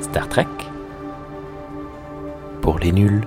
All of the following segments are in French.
Star Trek pour les nuls.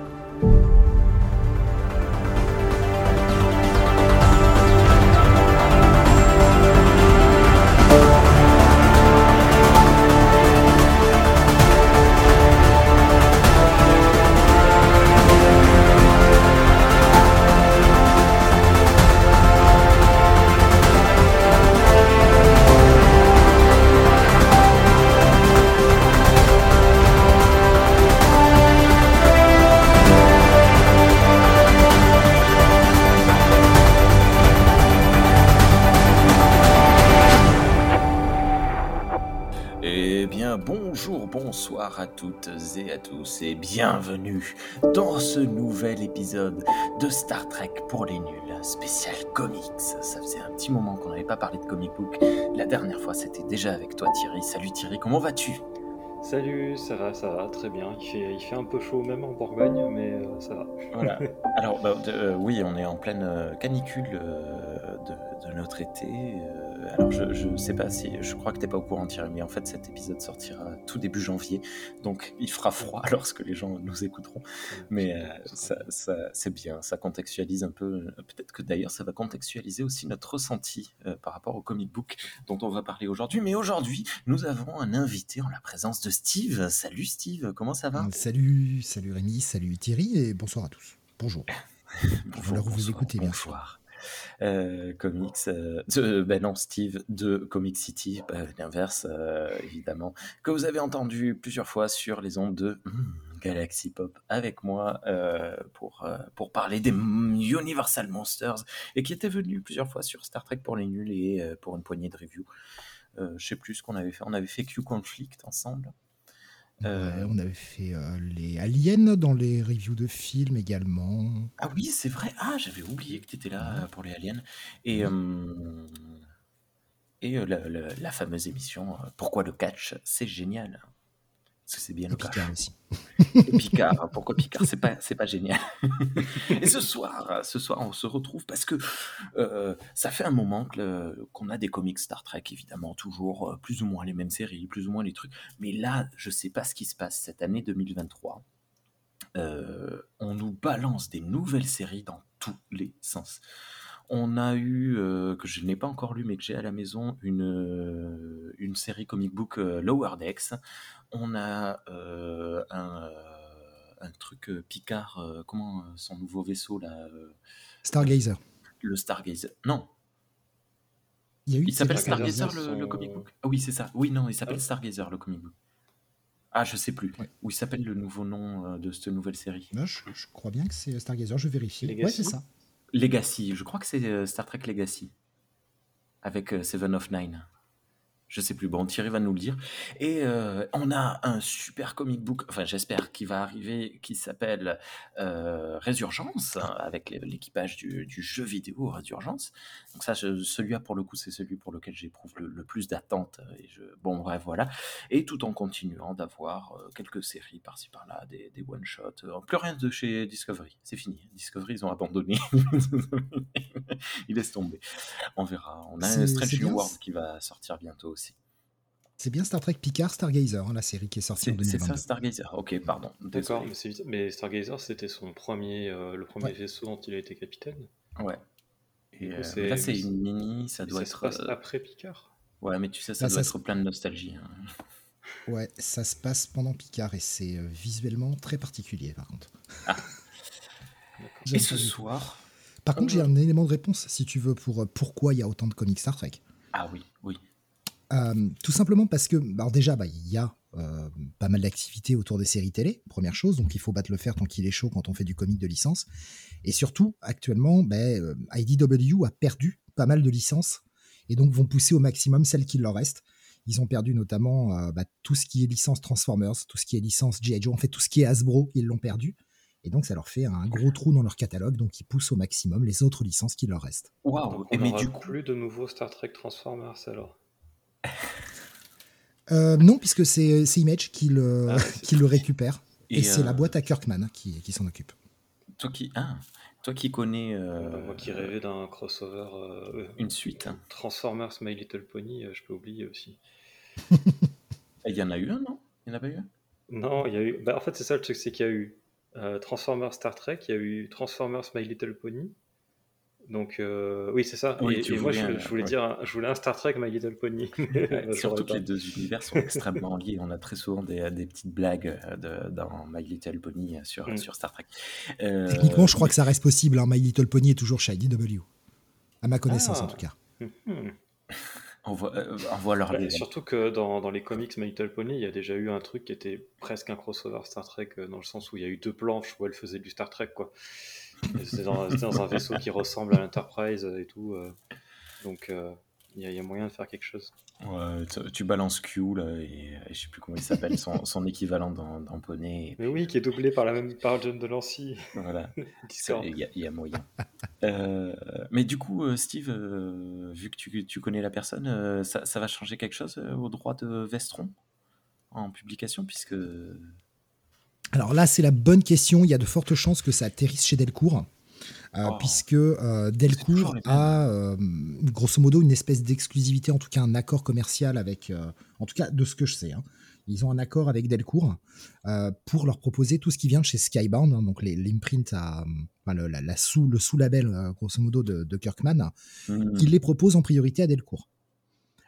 Et bienvenue dans ce nouvel épisode de Star Trek pour les nuls, spécial comics. Ça faisait un petit moment qu'on n'avait pas parlé de comic book. La dernière fois, c'était déjà avec toi, Thierry. Salut Thierry, comment vas-tu? Salut, ça va, ça va, très bien. Il fait, il fait un peu chaud même en Bourgogne, mais euh, ça va. Voilà. Alors, bah, euh, oui, on est en pleine euh, canicule euh, de, de notre été. euh, alors, je, je sais pas si. Je crois que t'es pas au courant, Thierry, mais en fait, cet épisode sortira tout début janvier. Donc, il fera froid lorsque les gens nous écouteront. Mais euh, ça, ça- c'est bien, ça contextualise un peu. euh, Peut-être que d'ailleurs, ça va contextualiser aussi notre ressenti euh, par rapport au comic book dont on va parler aujourd'hui. Mais aujourd'hui, nous avons un invité en la présence de Steve. Salut Steve, comment ça va? Salut, salut Rémi, salut Thierry et bonsoir à tous. Bonjour. Bonjour, vous bonsoir, écoutez, bien bonsoir. Euh, comics, euh, ben non, Steve de Comic City, ben, l'inverse, euh, évidemment, que vous avez entendu plusieurs fois sur les ondes de hmm, Galaxy Pop avec moi pour, pour parler des Universal Monsters et qui était venu plusieurs fois sur Star Trek pour les nuls et pour une poignée de reviews. Je sais plus ce qu'on avait fait. On avait fait Q Conflict ensemble. Euh, Ouais, on avait fait euh, les aliens dans les reviews de films également. Ah oui, c'est vrai. Ah, j'avais oublié que tu étais là euh, pour les aliens. Et, euh, et la, la- la fameuse émission Pourquoi le catch? C'est génial. Parce que c'est bien le catch. Picard aussi. Et Picard, pourquoi Picard? C'est pas, c'est pas génial. Et ce soir, ce soir, on se retrouve parce que euh, ça fait un moment qu'on a des comics Star Trek, évidemment, toujours euh, plus ou moins les mêmes séries, plus ou moins les trucs. Mais là, je sais pas ce qui se passe cette année 2023. Euh, on nous balance des nouvelles séries dans tous les sens. On a eu, euh, que je n'ai pas encore lu, mais que j'ai à la maison, une, euh, une série comic book euh, Lower Decks. On a euh, un, euh, un truc euh, Picard, euh, comment euh, son nouveau vaisseau là, euh, Stargazer. le Stargazer. Non, Il s'appelle Stargazer, Stargazer le, son- le comic book? Ah oui, c'est ça. Oui, non, il s'appelle Ah. Stargazer le comic book. Ah, je sais plus. Ouais. Ou il s'appelle le nouveau nom euh, de cette nouvelle série? Je crois bien que c'est Stargazer, je vérifie. Legacy? Ouais, c'est ça. Legacy, je crois que c'est euh, Star Trek Legacy. Avec euh, Seven of Nine. Je sais plus, bon, Thierry va nous le dire. Et euh, on a un super comic book, enfin j'espère qu'il va arriver, qui s'appelle euh, Résurgence, hein, avec l'équipage du, du jeu vidéo Résurgence. Donc ça, celui-là pour le coup, c'est celui pour lequel j'éprouve le, le plus d'attente. Et je, bon, bref, voilà. Et tout en continuant d'avoir euh, quelques séries par-ci par-là, des, des one-shots. Euh, plus rien de chez Discovery, c'est fini. Discovery, ils ont abandonné. Ils laissent tomber. On verra. On a un Strange New World qui va sortir bientôt aussi. C'est bien Star Trek Picard Stargazer, hein, la série qui est sortie en C'est c'est 2022. ça, Stargazer. Ok, pardon. D'accord, mais, mais Stargazer, c'était son premier, euh, le premier Ouais. vaisseau dont il a été capitaine. Ouais. Et, coup, euh, c'est- là, c'est une mini, ça Et doit ça se être. passe euh, après Picard. Ouais, mais tu sais, ça Là, doit ça être se- plein de nostalgie. hein. Ouais, ça se passe pendant Picard et c'est visuellement très particulier par contre. Et J'aime ce soir. Par contre, j'ai un élément de réponse si tu veux pour pourquoi il y a autant de comics Star Trek. Ah oui, oui. Euh, tout simplement parce que, bah, alors déjà, bah, il y a euh, pas mal d'activités autour des séries télé, première chose, donc il faut battre le fer tant qu'il est chaud quand on fait du comic de licence. Et surtout, actuellement, bah, euh, IDW a perdu pas mal de licences et donc vont pousser au maximum celles qui leur restent. Ils ont perdu notamment euh, bah, tout ce qui est licence Transformers, tout ce qui est licence G.I. Joe, en fait tout ce qui est Hasbro, ils l'ont perdu. Et donc ça leur fait un gros trou dans leur catalogue, donc ils poussent au maximum les autres licences qui leur restent. Waouh. Mais du coup. plus de nouveaux Star Trek Transformers alors. Euh, non, puisque c'est Image qui le, Ah, qui le récupère. Et, Et, c'est euh, la boîte à Kirkman qui, qui s'en occupe. Toi qui, ah, toi qui connais bah, moi qui euh, rêvais d'un crossover euh, une suite, Transformers My Little Pony, euh, je peux oublier aussi. il y en a eu un, non? Il n'y en a pas eu un? Non, il y a eu. Bah, en fait, c'est ça le truc, c'est qu'il y a eu euh, Transformers Star Trek, il y a eu Transformers My Little Pony. Donc, euh, oui, c'est ça. Oui, et, tu et moi, je, voulais voulais- un- je voulais ouais. dire, je voulais un Star Trek My Little Pony. Bah, Surtout que les deux univers sont extrêmement liés. On a très souvent des, des petites blagues euh, de- dans My Little Pony euh, sur, Mm. sur Star Trek. Euh, Techniquement, je crois que ça reste possible. hein. My Little Pony est toujours chez IDW. À ma connaissance, Ah. en tout cas. Hmm. on voit, euh, on voit leur Bah, lien. surtout que dans, dans les comics My Little Pony, il y a déjà eu un truc qui était presque un crossover Star Trek, dans le sens où il y a eu deux planches où elle faisait du Star Trek, quoi. C'était dans, un vaisseau qui ressemble à l'Enterprise et tout. euh. donc, euh, il y, a- il y a moyen de faire quelque chose. Ouais, tu, balances Q là, et, et je sais plus comment il s'appelle, son, son équivalent dans, dans Poney. Mais oui, qui est doublé par la même par John Delancey, voilà. Il y, a- il y a moyen. Euh, mais du coup, Steve, euh, vu que tu, tu connais la personne, euh, ça, ça va changer quelque chose au droit de Vestron en publication, puisque Alors là, c'est la bonne question. Il y a de fortes chances que ça atterrisse chez Delcourt. euh, Oh. puisque euh, Delcourt a euh, grosso modo une espèce d'exclusivité, en tout cas un accord commercial avec, en tout cas de ce que je sais, hein. ils ont un accord avec Delcourt pour leur proposer tout ce qui vient de chez Skybound, hein, donc l'imprint à, enfin, le, la, la sous, le sous-label grosso modo de, de Kirkman, hmm, qui les propose en priorité à Delcourt.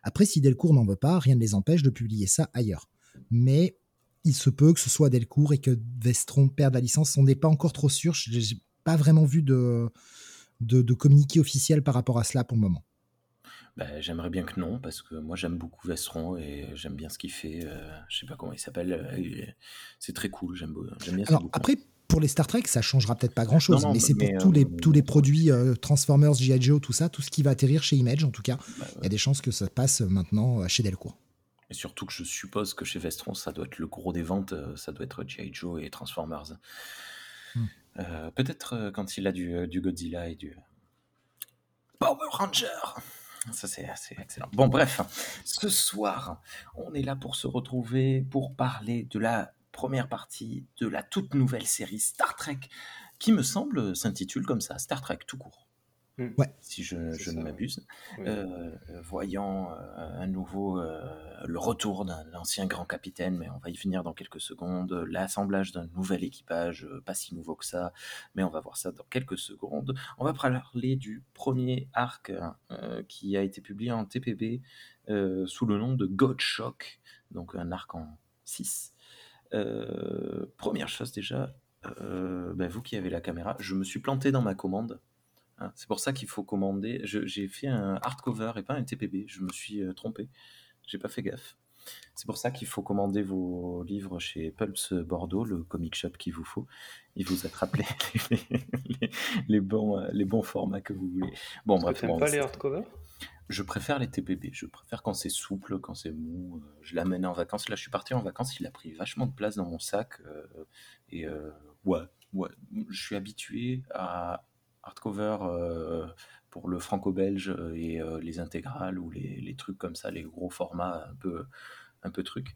Après, si Delcourt n'en veut pas, rien ne les empêche de publier ça ailleurs. Mais il se peut que ce soit Delcourt et que Vestron perde la licence. On n'est pas encore trop sûr. J'ai j'ai pas vraiment vu de, de, de communiqué officiel par rapport à cela pour le moment. bah, j'aimerais bien que non, parce que moi j'aime beaucoup Vestron et j'aime bien ce qu'il fait. euh, je sais pas comment il s'appelle. euh, C'est très cool, j'aime bien Alors après, pour les Star Trek, ça changera peut-être pas grand-chose, mais c'est pour mais, tous, les, euh, tous les produits euh, Transformers, G.I. Joe, tout ça, tout ce qui va atterrir chez Image, en tout cas, Bah, il y a des chances que ça passe maintenant chez Delcourt. Et surtout que je suppose que chez Vestron, ça doit être le gros des ventes, euh, ça doit être G.I. Joe et Transformers. Hmm. Euh, Peut-être euh, quand il a du, du Godzilla et du Power Ranger. Ça, c'est assez excellent. Bon, bref, ce soir, on est là pour se retrouver pour parler de la première partie de la toute nouvelle série Star Trek, qui me semble s'intitule comme ça, Star Trek tout court. Ouais. Si je, ne m'abuse. Oui. Euh, voyant euh, à nouveau euh, le retour d'un ancien grand capitaine, mais on va y venir dans quelques secondes, l'assemblage d'un nouvel équipage, euh, pas si nouveau que ça, mais on va voir ça dans quelques secondes. On va parler du premier arc euh, qui a été publié en TPB euh, sous le nom de God Shock, donc un arc en 6. Euh, première chose déjà, euh, ben, vous qui avez la caméra, je me suis planté dans ma commande. Hein, c'est pour ça qu'il faut commander. J'ai fait un hardcover et pas un TPB. Je me suis euh, trompé. J'ai pas fait gaffe. C'est pour ça qu'il faut commander vos livres chez Pulps Bordeaux, le comic shop qu'il vous faut. Il vous attrape les, les, bons, euh, les bons formats que vous voulez. Bon, Parce bref, que bon, pas les hardcovers? Je préfère les TPB. Je préfère quand c'est souple, quand c'est mou. euh, Je l'amène en vacances. Là, je suis parti en vacances. Il a pris vachement de place dans mon sac. euh, et euh, ouais, ouais. Je suis habitué à hardcover euh, pour le franco-belge euh, et euh, les intégrales ou les, les trucs comme ça, les gros formats un peu, un peu trucs.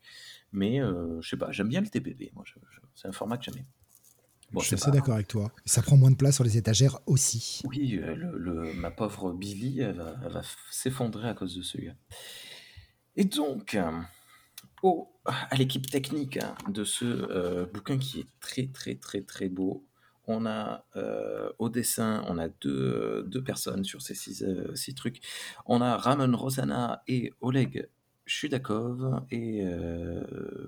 Mais euh, je sais pas, j'aime bien le TPB. Moi, c'est un format que j'aime bien. Bon, je suis assez d'accord avec toi. Ça prend moins de place sur les étagères aussi. Oui, le, le- ma pauvre Billy, elle va, va s'effondrer à cause de ce gars. Et donc, au- à l'équipe technique hein, de ce euh, bouquin qui est très très très très beau, on a euh, au dessin, on a deux, euh, personnes sur ces six, euh, six trucs. On a Ramon Rosana et Oleg Chudakov, et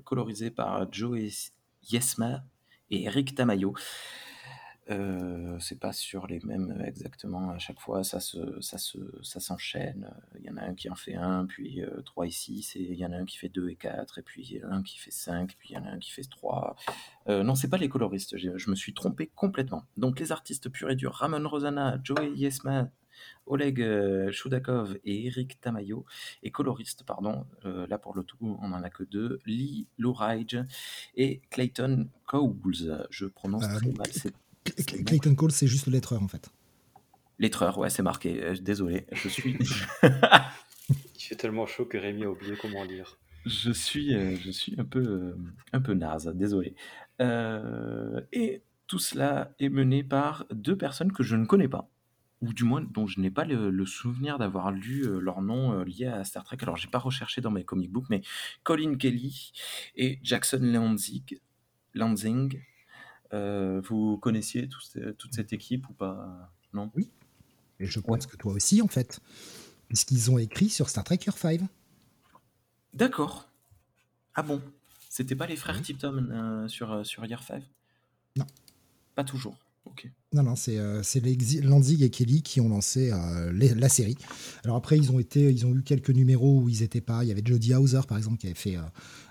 colorisé par Joe Yesma et Eric Tamayo. Euh, c'est pas sur les mêmes exactement à chaque fois, ça se, ça se, ça s'enchaîne. Il y en a un qui en fait un, puis euh, 3 et 6, et il y en a un qui fait 2 et 4, et puis il y en a un qui fait 5, puis il y en a un qui fait 3. Euh, non, c'est pas les coloristes, je me suis trompé complètement. Donc les artistes purs et durs, Ramon Rosana, Joey Yesma, Oleg Chudakov et Eric Tamayo, et coloristes, pardon, euh, là pour le tout, on en a que deux, Lee Lourige et Clayton Cowles. Je prononce Euh, très mal, c'est Clayton Cole, c'est juste le lettreur en fait. Lettreur, ouais, c'est marqué. Euh, désolé, je suis, Il fait tellement chaud que Rémi a oublié comment lire. je suis, euh, je suis un peu, euh, un peu naze. Désolé. Euh, et Tout cela est mené par deux personnes que je ne connais pas, ou du moins dont je n'ai pas le, souvenir d'avoir lu leur nom lié à Star Trek. Alors, j'ai pas recherché dans mes comic books, mais Colin Kelly et Jackson Lansing. Lansing. Euh, vous connaissiez toute cette équipe ou pas Non? Oui. Et je pense que toi aussi, en fait. Puisqu'ils ont écrit sur Star Trek Year 5. D'accord. Ah bon? C'était pas les frères Tipton sur, sur Year 5 Non. Pas toujours. Non, non, c'est euh, Lanzig et Kelly qui ont lancé euh, la série. Alors après, ils ont, été, ils ont eu quelques numéros où ils n'étaient pas. Il y avait Jodie Hauser, par exemple, qui avait fait euh,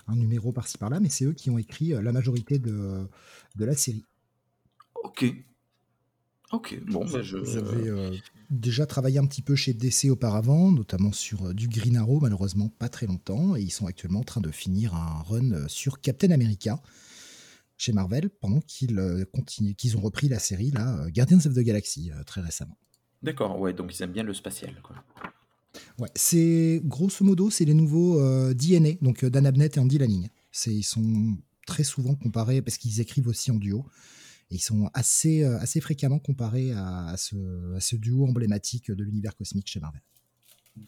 un numéro par-ci par-là, mais c'est eux qui ont écrit la majorité de, de la série. Ok. Ok, bon, bah je. J'avais déjà travaillé un petit peu chez DC auparavant, notamment sur du Green Arrow, malheureusement pas très longtemps, et ils sont actuellement en train de finir un run sur Captain America chez Marvel pendant qu'ils euh, qu'ils ont repris la série là, euh, Guardians of the Galaxy euh, très récemment. D'accord, ouais, donc ils aiment bien le spatial. Quoi. Ouais, c'est grosso modo, c'est les nouveaux DNA, donc Dan Abnett et Andy Lanning. Ils sont très souvent comparés parce qu'ils écrivent aussi en duo. Et ils sont assez, assez fréquemment comparés à, ce, à ce duo emblématique de l'univers cosmique chez Marvel.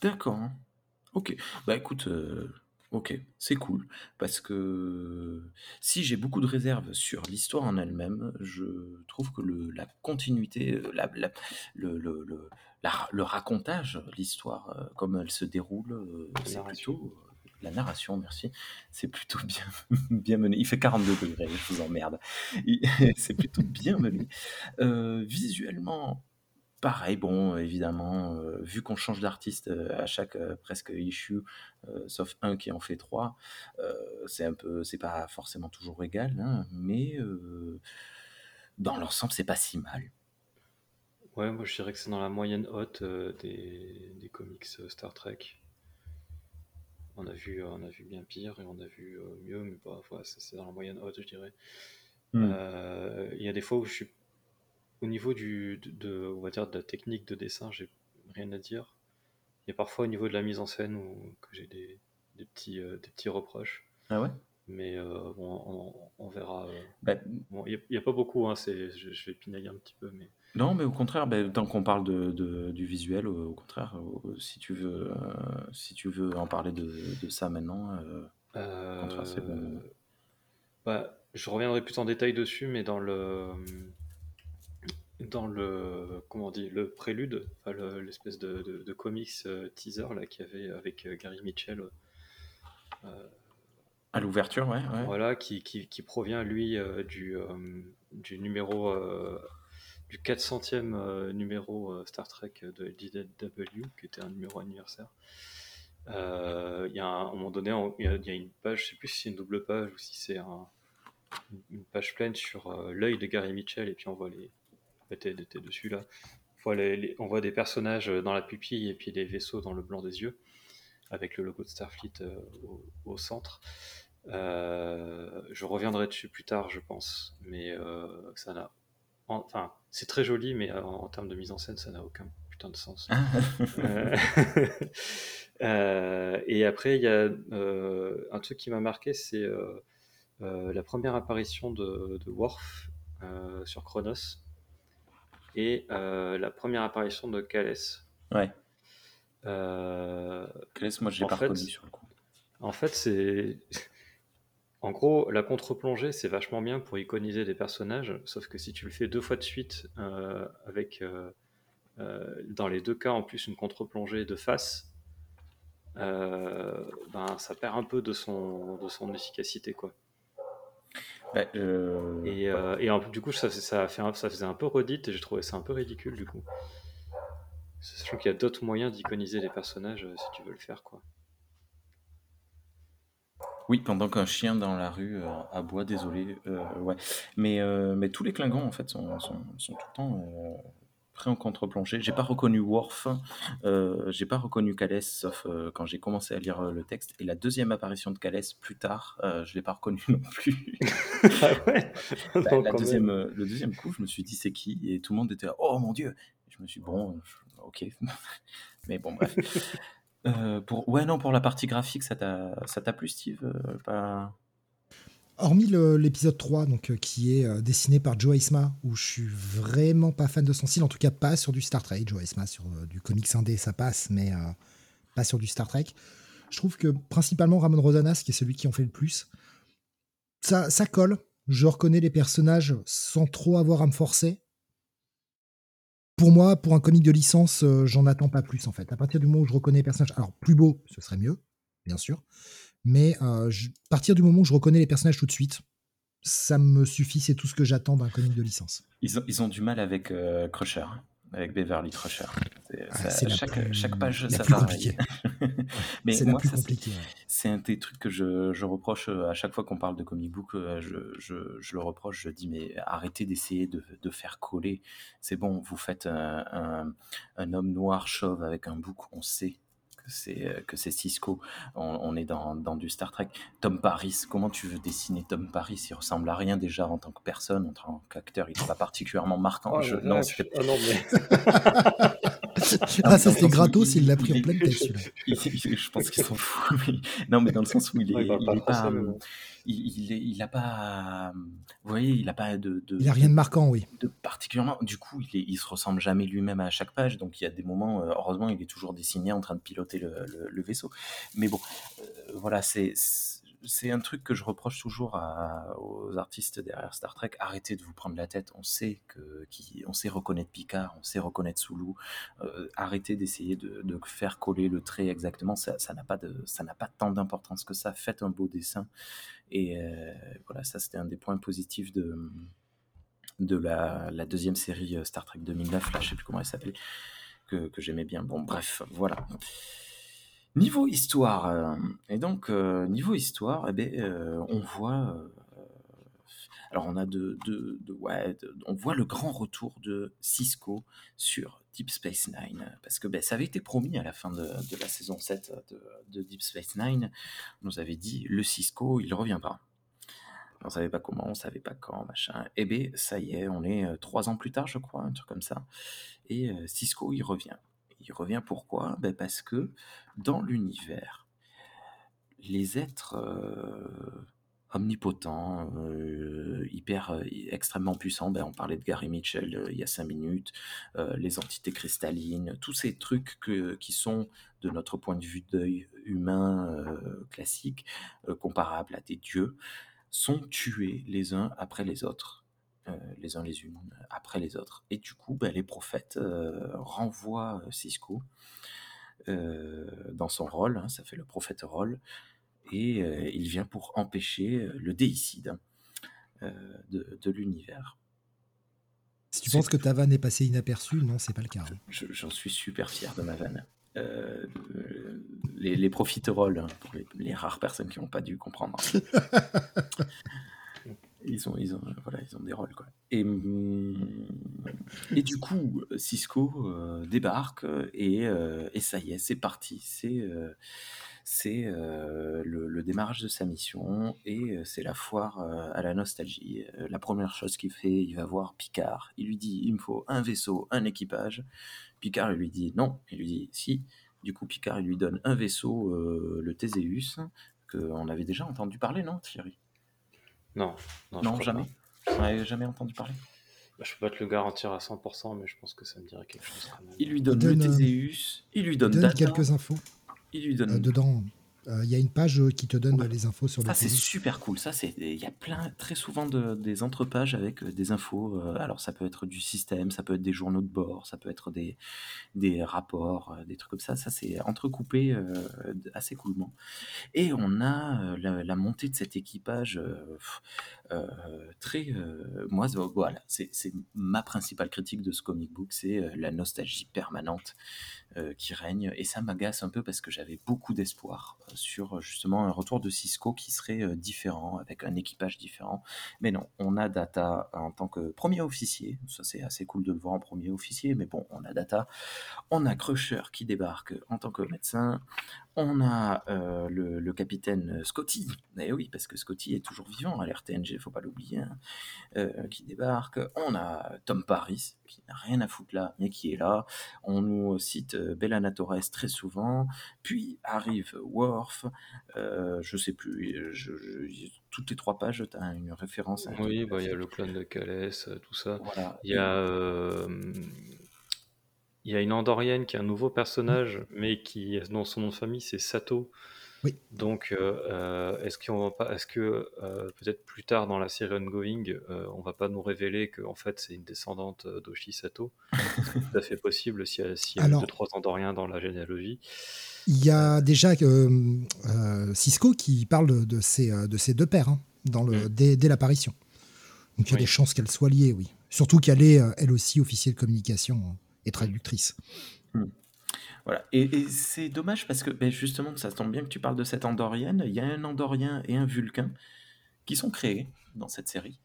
D'accord. Ok. Bah écoute, OK, c'est cool parce que si j'ai beaucoup de réserves sur l'histoire en elle-même, je trouve que le la continuité, euh, la le le le le racontage, l'histoire, euh, comme elle se déroule, euh, c'est plutôt la narration, merci, c'est plutôt bien bien mené. Il fait 42 degrés, je vous emmerde. c'est plutôt bien mené. visuellement Pareil, bon, évidemment, euh, vu qu'on change d'artiste euh, à chaque euh, presque issue, sauf un qui en fait trois, c'est un peu, c'est pas forcément toujours égal, hein, mais dans l'ensemble, c'est pas si mal. Ouais, moi je dirais que c'est dans la moyenne haute des, des comics Star Trek. On a vu, on a vu bien pire et on a vu mieux, mais bah, c'est dans la moyenne haute, je dirais. Hmm. Il y a des fois où je suis au niveau du, de, on va dire, de la technique de dessin, j'ai rien à dire. Il y a parfois au niveau de la mise en scène où que j'ai des, des, petits, euh, des petits reproches. Ah ouais? Mais euh, bon, on, verra. Euh. Bah, bon, il n'y a, pas beaucoup, hein, je, je, vais pinailler un petit peu. Mais... Non, mais au contraire, bah, tant qu'on parle de, de, du visuel, au, contraire, si, tu veux, si tu veux en parler de, de ça maintenant, bah, je reviendrai plus en détail dessus, mais dans le dans le comment on dit le prélude, l'espèce de, comics euh, teaser là qu'il y avait avec euh, Gary Mitchell. Euh, à l'ouverture, ouais, Voilà, qui, qui, provient lui du, du numéro du 400e numéro Star Trek de LDW, qui était un numéro anniversaire. Il y a un, à un moment donné, il y, a une page, je sais plus si c'est une double page ou si c'est un, une page pleine sur l'œil de Gary Mitchell, et puis on voit les, était, dessus là. On voit, des personnages euh, dans la pupille et puis des vaisseaux dans le blanc des yeux, avec le logo de Starfleet euh, au, centre. Euh, je reviendrai dessus plus tard, je pense, mais ça n'a. Enfin, c'est très joli, mais en, termes de mise en scène, ça n'a aucun putain de sens. et après, il y a un truc qui m'a marqué, c'est la première apparition de, de Worf sur Chronos et euh, la première apparition de Calès. Ouais. Euh, moi, je l'ai pas reconnu sur le coup. En fait, c'est. En gros, la contre-plongée, c'est vachement bien pour iconiser des personnages, sauf que si tu le fais deux fois de suite, euh, avec dans les deux cas en plus une contre-plongée de face, ben, ça perd un peu de son, de son efficacité. quoi. Euh, et, euh, et en, du coup, ça, ça, fait ça faisait un peu redite et j'ai trouvé ça un peu ridicule du coup. Sachant qu'il y a d'autres moyens d'iconiser les personnages euh, si tu veux le faire, quoi. Oui, pendant qu'un chien dans la rue aboie, désolé. ouais. Mais, mais tous les Klingons, en fait, sont, sont, sont tout le temps en contre-plongée. J'ai pas reconnu Worf, euh, j'ai pas reconnu Calès, sauf euh, quand j'ai commencé à lire euh, le texte. Et la deuxième apparition de Calès plus tard, je l'ai pas reconnu non plus. ah ouais? Bah, la deuxième, le deuxième coup, je me suis dit c'est qui? Et tout le monde était oh mon dieu. je me suis dit, bon, ok. Mais bon bref. pour ouais non pour la partie graphique, ça t'a ça t'a plu Steve? Pas... Hormis l'épisode 3, donc, euh, qui est euh, dessiné par Joe Eisma, où je suis vraiment pas fan de son style, en tout cas pas sur du Star Trek. Joe Eisma, sur euh, du comics indé, ça passe, mais pas sur du Star Trek. Je trouve que principalement Ramon Rosanas, qui est celui qui en fait le plus, ça, ça colle. Je reconnais les personnages sans trop avoir à me forcer. Pour moi, pour un comic de licence, j'en attends pas plus en fait. À partir du moment où je reconnais les personnages, alors plus beau, ce serait mieux, bien sûr. Mais à partir du moment où je reconnais les personnages tout de suite, ça me suffit, c'est tout ce que j'attends d'un comic de licence. Ils ont, ils ont du mal avec Crusher, hein, avec Beverly Crusher. Ah, chaque, chaque, page, ça va. Mais c'est moi, c'est un des trucs que je, je, reproche à chaque fois qu'on parle de comic book. Je, je, je, le reproche, je dis mais arrêtez d'essayer de, de, faire coller. C'est bon, vous faites un, un, un, homme noir chauve avec un bouc, on sait que c'est euh, que c'est Cisco. On, est dans, dans, du Star Trek. Tom Paris, comment tu veux dessiner Tom Paris? Il ressemble à rien déjà en tant que personne, en tant qu'acteur. Il n'est pas particulièrement marquant. Oh, non, oh, non, mais... ah, ça c'est gratos, il l'a pris en pleine tête celui-là. je pense qu'ils s'en foutent. Non, mais dans le sens où il est, il, est pas, il, il, a pas, vous voyez, il a pas de, il a rien de marquant, oui. De particulièrement, du coup, il, il se ressemble jamais lui-même à chaque page, donc il y a des moments, euh, heureusement, il est toujours dessiné en train de piloter le, le, vaisseau. Mais bon, euh, voilà, c'est c'est un truc que je reproche toujours aux artistes derrière Star Trek. Arrêtez de vous prendre la tête. On sait sait reconnaître Picard, on sait reconnaître Sulu. Euh, arrêtez d'essayer de, faire coller le trait exactement. Ça, n'a pas de, ça n'a pas tant d'importance que ça. Faites un beau dessin. Et euh, voilà, ça c'était un des points positifs de de la, deuxième série euh, Star Trek 2009. Là, je sais plus comment elle s'appelait. Que, que j'aimais bien. Bon, bref, voilà. Niveau histoire, euh, et donc euh, niveau histoire, eh euh, on voit, alors on a de, de, ouais, on voit le grand retour de Cisco sur Deep Space Nine, parce que ben, ça avait été promis à la fin de, la saison 7 de, Deep Space Nine, on nous avait dit le Cisco, il reviendra. On savait pas comment, on savait pas quand, machin. Eh bien, ça y est, on est trois ans plus tard, je crois, un truc comme ça. Et Cisco, il revient. Il revient pourquoi? Ben Parce que dans l'univers, les êtres euh, omnipotents, euh, hyper euh, extrêmement puissants, ben on parlait de Gary Mitchell il y a cinq minutes, les entités cristallines, tous ces trucs qui sont de notre point de vue d'œil humain classique, comparables à des dieux, sont tués les uns après les autres les uns les unes après les autres. Et du coup, ben, les prophètes euh, renvoient euh, Cisco dans son rôle, hein, ça fait le prophète rôle, et il vient pour empêcher le déicide de, l'univers. Si tu penses que ta vanne est passée inaperçue, non, c'est pas le cas. Hein. J'en suis super fier de ma vanne. les, les profiteroles, hein, pour les, les, rares personnes qui n'ont pas dû comprendre. Ils ont, ils ont, voilà, ils ont des rôles. Quoi. Et, mm, et du coup, Cisco euh, débarque et, euh, et, ça y est, c'est parti. C'est euh, c'est le, démarrage de sa mission et c'est la foire à la nostalgie. la première chose qu'il fait, il va voir Picard. Il lui dit il me faut un vaisseau, un équipage. Picard lui dit non. Il lui dit si. Du coup, Picard lui donne un vaisseau, le Théséus, qu'on avait déjà entendu parler, non, Thierry? Non, non, jamais. J'en jamais entendu parler. Bah, je peux pas te le garantir à 100%, mais je pense que ça me dirait quelque chose. Il lui donne, le Théséus, il lui donne, donne quelques infos. Il lui donne. Euh, dedans, euh, il y a une page euh, qui te donne les infos sur le Ça, c'est super cool. Ça, c'est il y a plein, très souvent de, des entrepages avec euh, des infos. alors, ça peut être du système, ça peut être des journaux de bord, ça peut être des, des rapports, des trucs comme ça. Ça, c'est entrecoupé assez coolement. Et on a la, montée de cet équipage très. moi, voilà, c'est ma principale critique de ce comic book, c'est la nostalgie permanente qui règne. Et ça m'agace un peu parce que j'avais beaucoup d'espoir sur justement un retour de Cisco qui serait différent, avec un équipage différent. Mais non, on a Data en tant que premier officier, ça c'est assez cool de le voir en premier officier, mais bon, on a Data, on a Crusher qui débarque en tant que médecin, on a le, capitaine Scotty, et eh oui, parce que Scotty est toujours vivant à l'RTNG, faut pas l'oublier, hein, qui débarque, on a Tom Paris qui n'a rien à foutre là, mais qui est là. On nous cite Bellana Torres très souvent, puis arrive Worf, je sais plus, toutes les trois pages, tu as une référence. À oui, bah, il y a le clone de Calès, tout ça. Il y a il y a une Andorienne qui est un nouveau personnage, mais qui, dont son nom de famille c'est Sato. Oui. Donc, euh, euh, est-ce qu'on va pas, est-ce que euh, peut-être plus tard dans la série Ongoing, on va pas nous révéler que en fait c'est une descendante d'Oshi Sato? C'est tout à fait possible s'il y y a deux trois Andoriens dans la généalogie. Il y a déjà Cisco qui parle de ces deux pères hein, dans le, mm. dès, l'apparition. Donc il y a des chances qu'elle soit liée, oui. Surtout qu'elle est elle aussi officier de communication. Hein et traductrice. Hmm. Voilà. Et, c'est dommage parce que ben justement, ça tombe bien que tu parles de cette Andorienne. Il y a un Andorien et un Vulcain qui sont créés dans cette série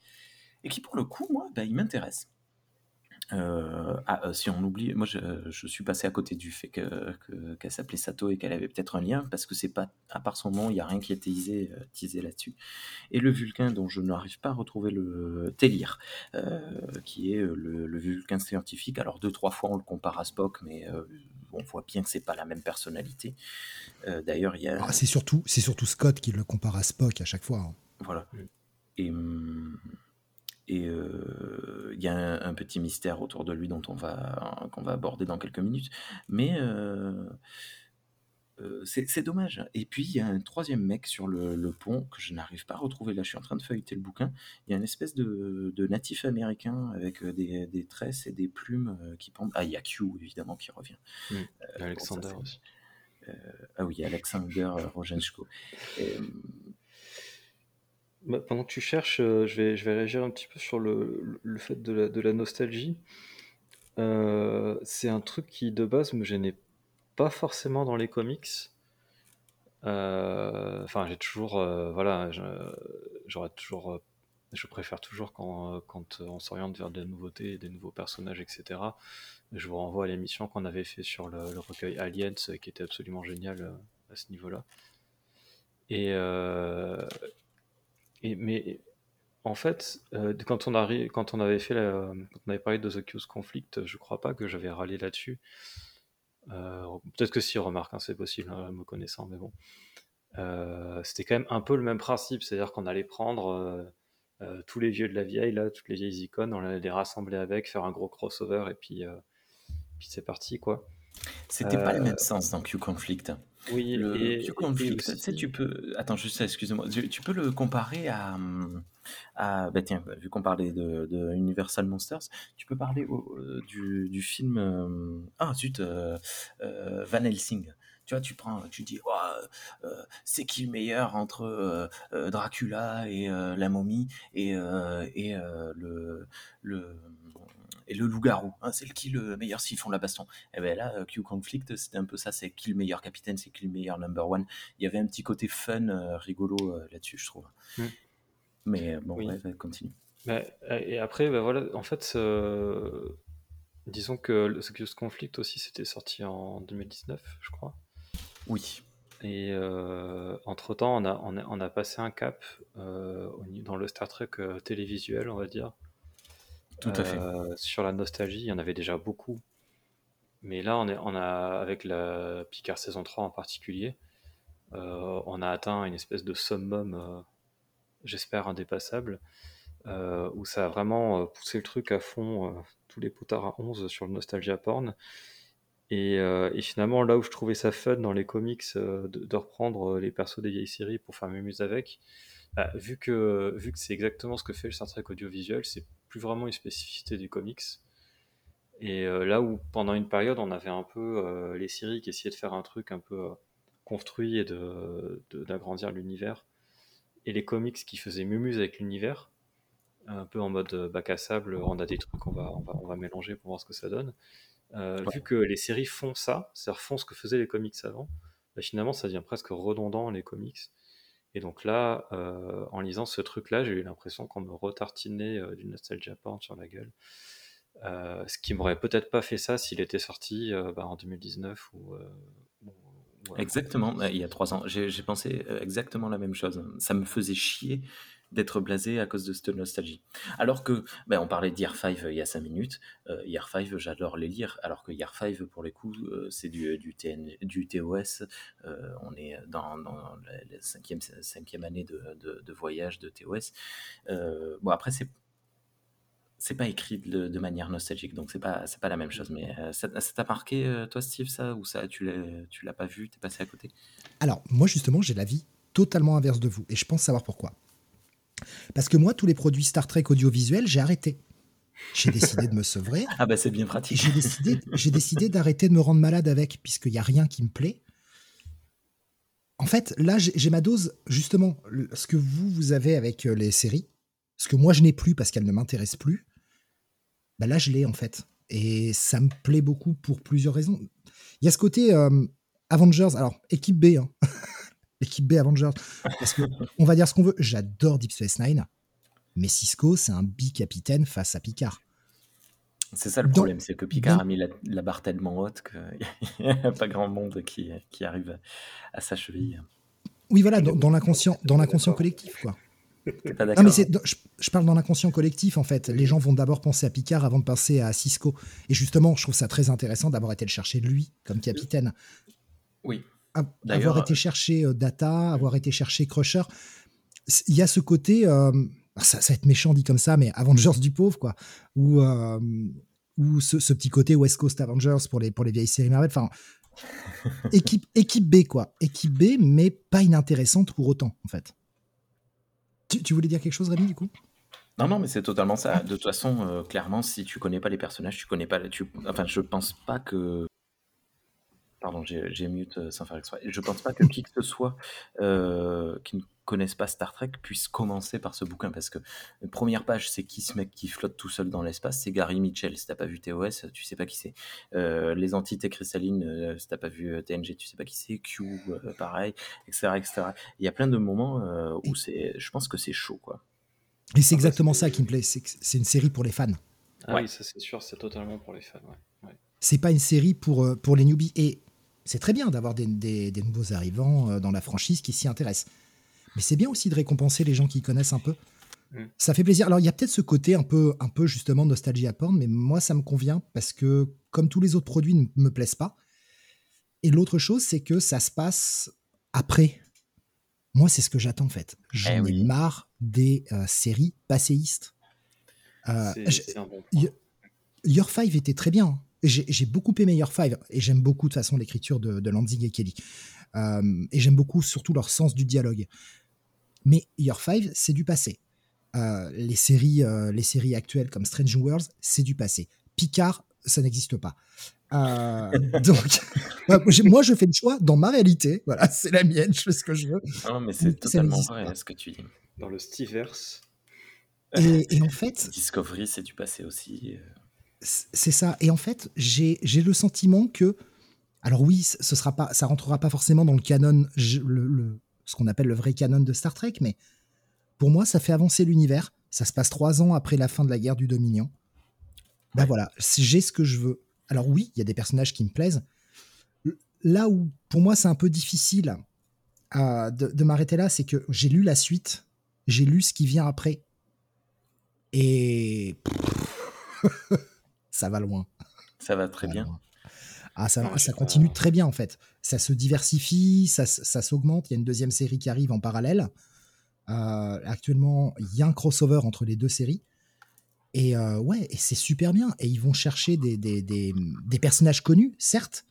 et qui, pour le coup, moi, ben, ils m'intéressent. Euh, ah, euh, si on oublie, moi je, suis passé à côté du fait qu'elle que, s'appelait Sato et qu'elle avait peut-être un lien, parce que c'est pas, à part son nom, il n'y a rien qui est teasé, euh, là-dessus. Et le Vulcain, dont je n'arrive pas à retrouver le Télir, qui est le, Vulcain scientifique. Alors, deux, trois fois on le compare à Spock, mais on voit bien que c'est pas la même personnalité. D'ailleurs, il y a. Ah, c'est surtout, surtout Scott qui le compare à Spock à chaque fois. Hein. Voilà. Et. Hum, et euh, il y a un, petit mystère autour de lui dont on va, qu'on va aborder dans quelques minutes. Mais euh, euh, c'est dommage. Et puis, il y a un troisième mec sur le, pont que je n'arrive pas à retrouver. Là, je suis en train de feuilleter le bouquin. Il y a une espèce de, natif américain avec des, tresses et des plumes qui pendent. Ah, il y a Q, évidemment, qui revient. Mmh. Alexander aussi. ah oui, Alexander Rojensko. Bah, pendant que tu cherches, euh, je, vais, je vais réagir un petit peu sur le, le fait de la, de la nostalgie. Euh, c'est un truc qui, de base, me gênait pas forcément dans les comics. Euh, enfin, j'ai toujours, voilà, j'aurais toujours, je préfère toujours quand, quand on s'oriente vers des nouveautés, des nouveaux personnages, etc. Je vous renvoie à l'émission qu'on avait fait sur le, le, recueil Aliens, qui était absolument génial à ce niveau-là. Et, mais en fait, euh, quand, on quand on avait fait quand on avait parlé de The Q's Conflict, je crois pas que j'avais râlé là-dessus. Euh, peut-être que si, remarque, hein, c'est possible, hein, me connaissant, mais bon. Euh, c'était quand même un peu le même principe, c'est-à-dire qu'on allait prendre tous les vieux de la vieille, là, toutes les vieilles icônes, on allait les rassembler avec, faire un gros crossover, et puis, puis c'est parti, quoi. C'était pas le même sens dans Q-Conflict. Oui, le et, tu sais, tu peux... Attends, juste excuse-moi. Tu, peux le comparer à... à bah tiens, vu qu'on parlait de, de, Universal Monsters, tu peux parler euh, du, du, film... Euh, ah, zut, euh, Van Helsing. Tu vois, tu prends, tu dis, oh, c'est qui le meilleur entre Dracula et la momie et, et le, le et le loup-garou. Hein, c'est qui le meilleur s'ils font la baston Et eh bien là, euh, Q Conflict, c'était un peu ça, c'est qui le meilleur capitaine, c'est qui le meilleur number one. Il y avait un petit côté fun, euh, rigolo euh, là-dessus, je trouve. Mm. Mais bon, oui. continue. Bah, et après, bah, voilà, en fait, disons que ce Conflict aussi, c'était sorti en 2019, je crois. Oui. Et entre-temps, on a, on, a, on a, passé un cap dans le Star Trek télévisuel, on va dire. Tout à fait. Euh, sur la nostalgie, il y en avait déjà beaucoup. Mais là, on, a, avec la Picard saison 3 en particulier, euh, on a atteint une espèce de summum, euh, j'espère indépassable, où ça a vraiment poussé le truc à fond, tous les potards à 11 sur le nostalgia porn. Et, finalement, là où je trouvais ça fun dans les comics, de, reprendre les persos des vieilles séries pour faire mes avec, bah, vu que, vu que c'est exactement ce que fait le Star Trek audiovisuel, c'est plus vraiment une spécificité du comics. Et euh, là où pendant une période on avait un peu euh, les séries qui essayaient de faire un truc un peu euh, construit et de, d'agrandir l'univers, et les comics qui faisaient mumuse avec l'univers, un peu en mode bac à sable, on a des trucs qu'on va, on va, on va mélanger pour voir ce que ça donne. Vu que les séries font ça, c'est-à-dire font ce que faisaient les comics avant, bah, finalement ça devient presque redondant les comics. Et donc là, euh, en lisant ce truc-là, j'ai eu l'impression qu'on me retartinait euh, du nostalgia porn sur la gueule. Euh, ce qui m'aurait peut-être pas fait ça s'il était sorti bah, en 2019 ou. exactement, il y a trois ans. J'ai pensé exactement la même chose. Ça me faisait chier d'être blasé à cause de cette nostalgie. Alors que, ben, on parlait d'Year 5 il y a 5 minutes, euh, Year 5 j'adore les lire, alors que Year 5 pour les coups euh, c'est du, du, du TOS, euh, on est dans, dans la, cinquième, cinquième année de, de, voyage de TOS. Euh, bon après c'est c'est pas écrit de, manière nostalgique, donc c'est pas pas la même chose. Mais euh, ça t'a marqué euh, toi, Steve, ça ou ça tu l'as tu l'as pas vu, t'es passé à côté? Alors moi justement, j'ai la vie totalement inverse de vous, et je pense savoir pourquoi. Parce que moi, tous les produits Star Trek audiovisuels, j'ai arrêté. J'ai décidé de me sevrer. Ah bah c'est bien pratique. J'ai décidé, j'ai décidé d'arrêter de me rendre malade avec, puisqu'il n'y a rien qui me plaît. En fait, là, j'ai ma dose, justement, ce que vous, vous avez avec euh, les séries, ce que moi, je n'ai plus parce qu'elles ne m'intéressent plus, bah là, je l'ai, en fait. Et ça me plaît beaucoup pour plusieurs raisons. Il y a ce côté euh, Avengers, alors, équipe B, hein. équipe B Avengers, parce que, on va dire ce qu'on veut, j'adore Deep Space Nine, mais Cisco, c'est un bi-capitaine face à Picard. C'est ça le problème, c'est que Picard a mis la, la barre tellement haute qu'il n'y a pas grand monde qui, qui arrive à sa cheville. Oui, voilà, dans, dans l'inconscient collectif, quoi. Non, mais je, je, parle dans l'inconscient collectif, en fait. Les gens vont d'abord penser à Picard avant de penser à Cisco. Et justement, je trouve ça très intéressant d'avoir été le chercher lui, comme capitaine. Oui. Avoir été chercher euh, Data, avoir été chercher Crusher. Il y a ce côté. Euh, ça, ça, va être méchant dit comme ça, mais Avengers du pauvre, quoi. Ou, euh, ou ce, ce, petit côté West Coast Avengers pour les, pour les vieilles séries Marvel. Enfin, équipe, équipe B, quoi. Équipe B, mais pas inintéressante pour autant, en fait. Tu, tu voulais dire quelque chose, Rémi, du coup? Non, non, mais c'est totalement ça. De toute façon, euh, clairement, si tu connais pas les personnages, tu connais pas. Tu, enfin, je pense pas que. Pardon, j'ai mute euh, sans faire exprès. Je pense pas que qui que ce soit euh, qui ne connaisse pas Star Trek puisse commencer par ce bouquin parce que la première page, c'est qui ce mec qui flotte tout seul dans l'espace C'est Gary Mitchell. Si t'as pas vu TOS, tu sais pas qui c'est. Euh, les entités cristallines, euh, si t'as pas vu TNG, tu sais pas qui c'est. Q, euh, pareil, etc., etc. Il y a plein de moments euh, où c'est, je pense que c'est chaud, quoi. Et c'est exactement ça qui me plaît. C'est une série pour les fans. Ah ouais. oui, ça c'est sûr, c'est totalement pour les fans. Ouais. Ouais. C'est pas une série pour, pour les newbies. Et c'est très bien d'avoir des, des, des, nouveaux arrivants dans la franchise qui s'y intéressent. Mais c'est bien aussi de récompenser les gens qui connaissent un peu. Mm. Ça fait plaisir. Alors, il y a peut-être ce côté un peu, un peu justement nostalgie à porn, mais moi, ça me convient parce que, comme tous les autres produits, ne me plaisent pas. Et l'autre chose, c'est que ça se passe après. Moi, c'est ce que j'attends en fait. J'en eh oui. ai marre des euh, séries passéistes. Euh, c'est un bon point. Your Five était très bien. J'ai beaucoup aimé Your Five et j'aime beaucoup de toute façon l'écriture de, de Lanzing et Kelly. Euh, et j'aime beaucoup surtout leur sens du dialogue. Mais Year 5, c'est du passé. Euh, les, séries, euh, les séries actuelles comme Strange Worlds, c'est du passé. Picard, ça n'existe pas. Euh, donc, moi, je fais le choix dans ma réalité. Voilà, c'est la mienne, je fais ce que je veux. Non, mais c'est totalement vrai pas. ce que tu dis. Dans le Steverse. Et, et, en fait. Discovery, c'est du passé aussi. C'est ça. Et en fait, j'ai le sentiment que. Alors oui, ce sera pas, ça rentrera pas forcément dans le canon, le, le, ce qu'on appelle le vrai canon de Star Trek, mais pour moi, ça fait avancer l'univers. Ça se passe trois ans après la fin de la guerre du Dominion. Ben voilà, j'ai ce que je veux. Alors oui, il y a des personnages qui me plaisent. Là où, pour moi, c'est un peu difficile de, de m'arrêter là, c'est que j'ai lu la suite, j'ai lu ce qui vient après. Et ça va loin. Ça va très ça bien. Ah, ça, ça continue pas... très bien en fait. Ça se diversifie, ça, ça s'augmente. Il y a une deuxième série qui arrive en parallèle. Euh, actuellement, il y a un crossover entre les deux séries. Et euh, ouais, et c'est super bien. Et ils vont chercher des, des, des, des personnages connus, certes,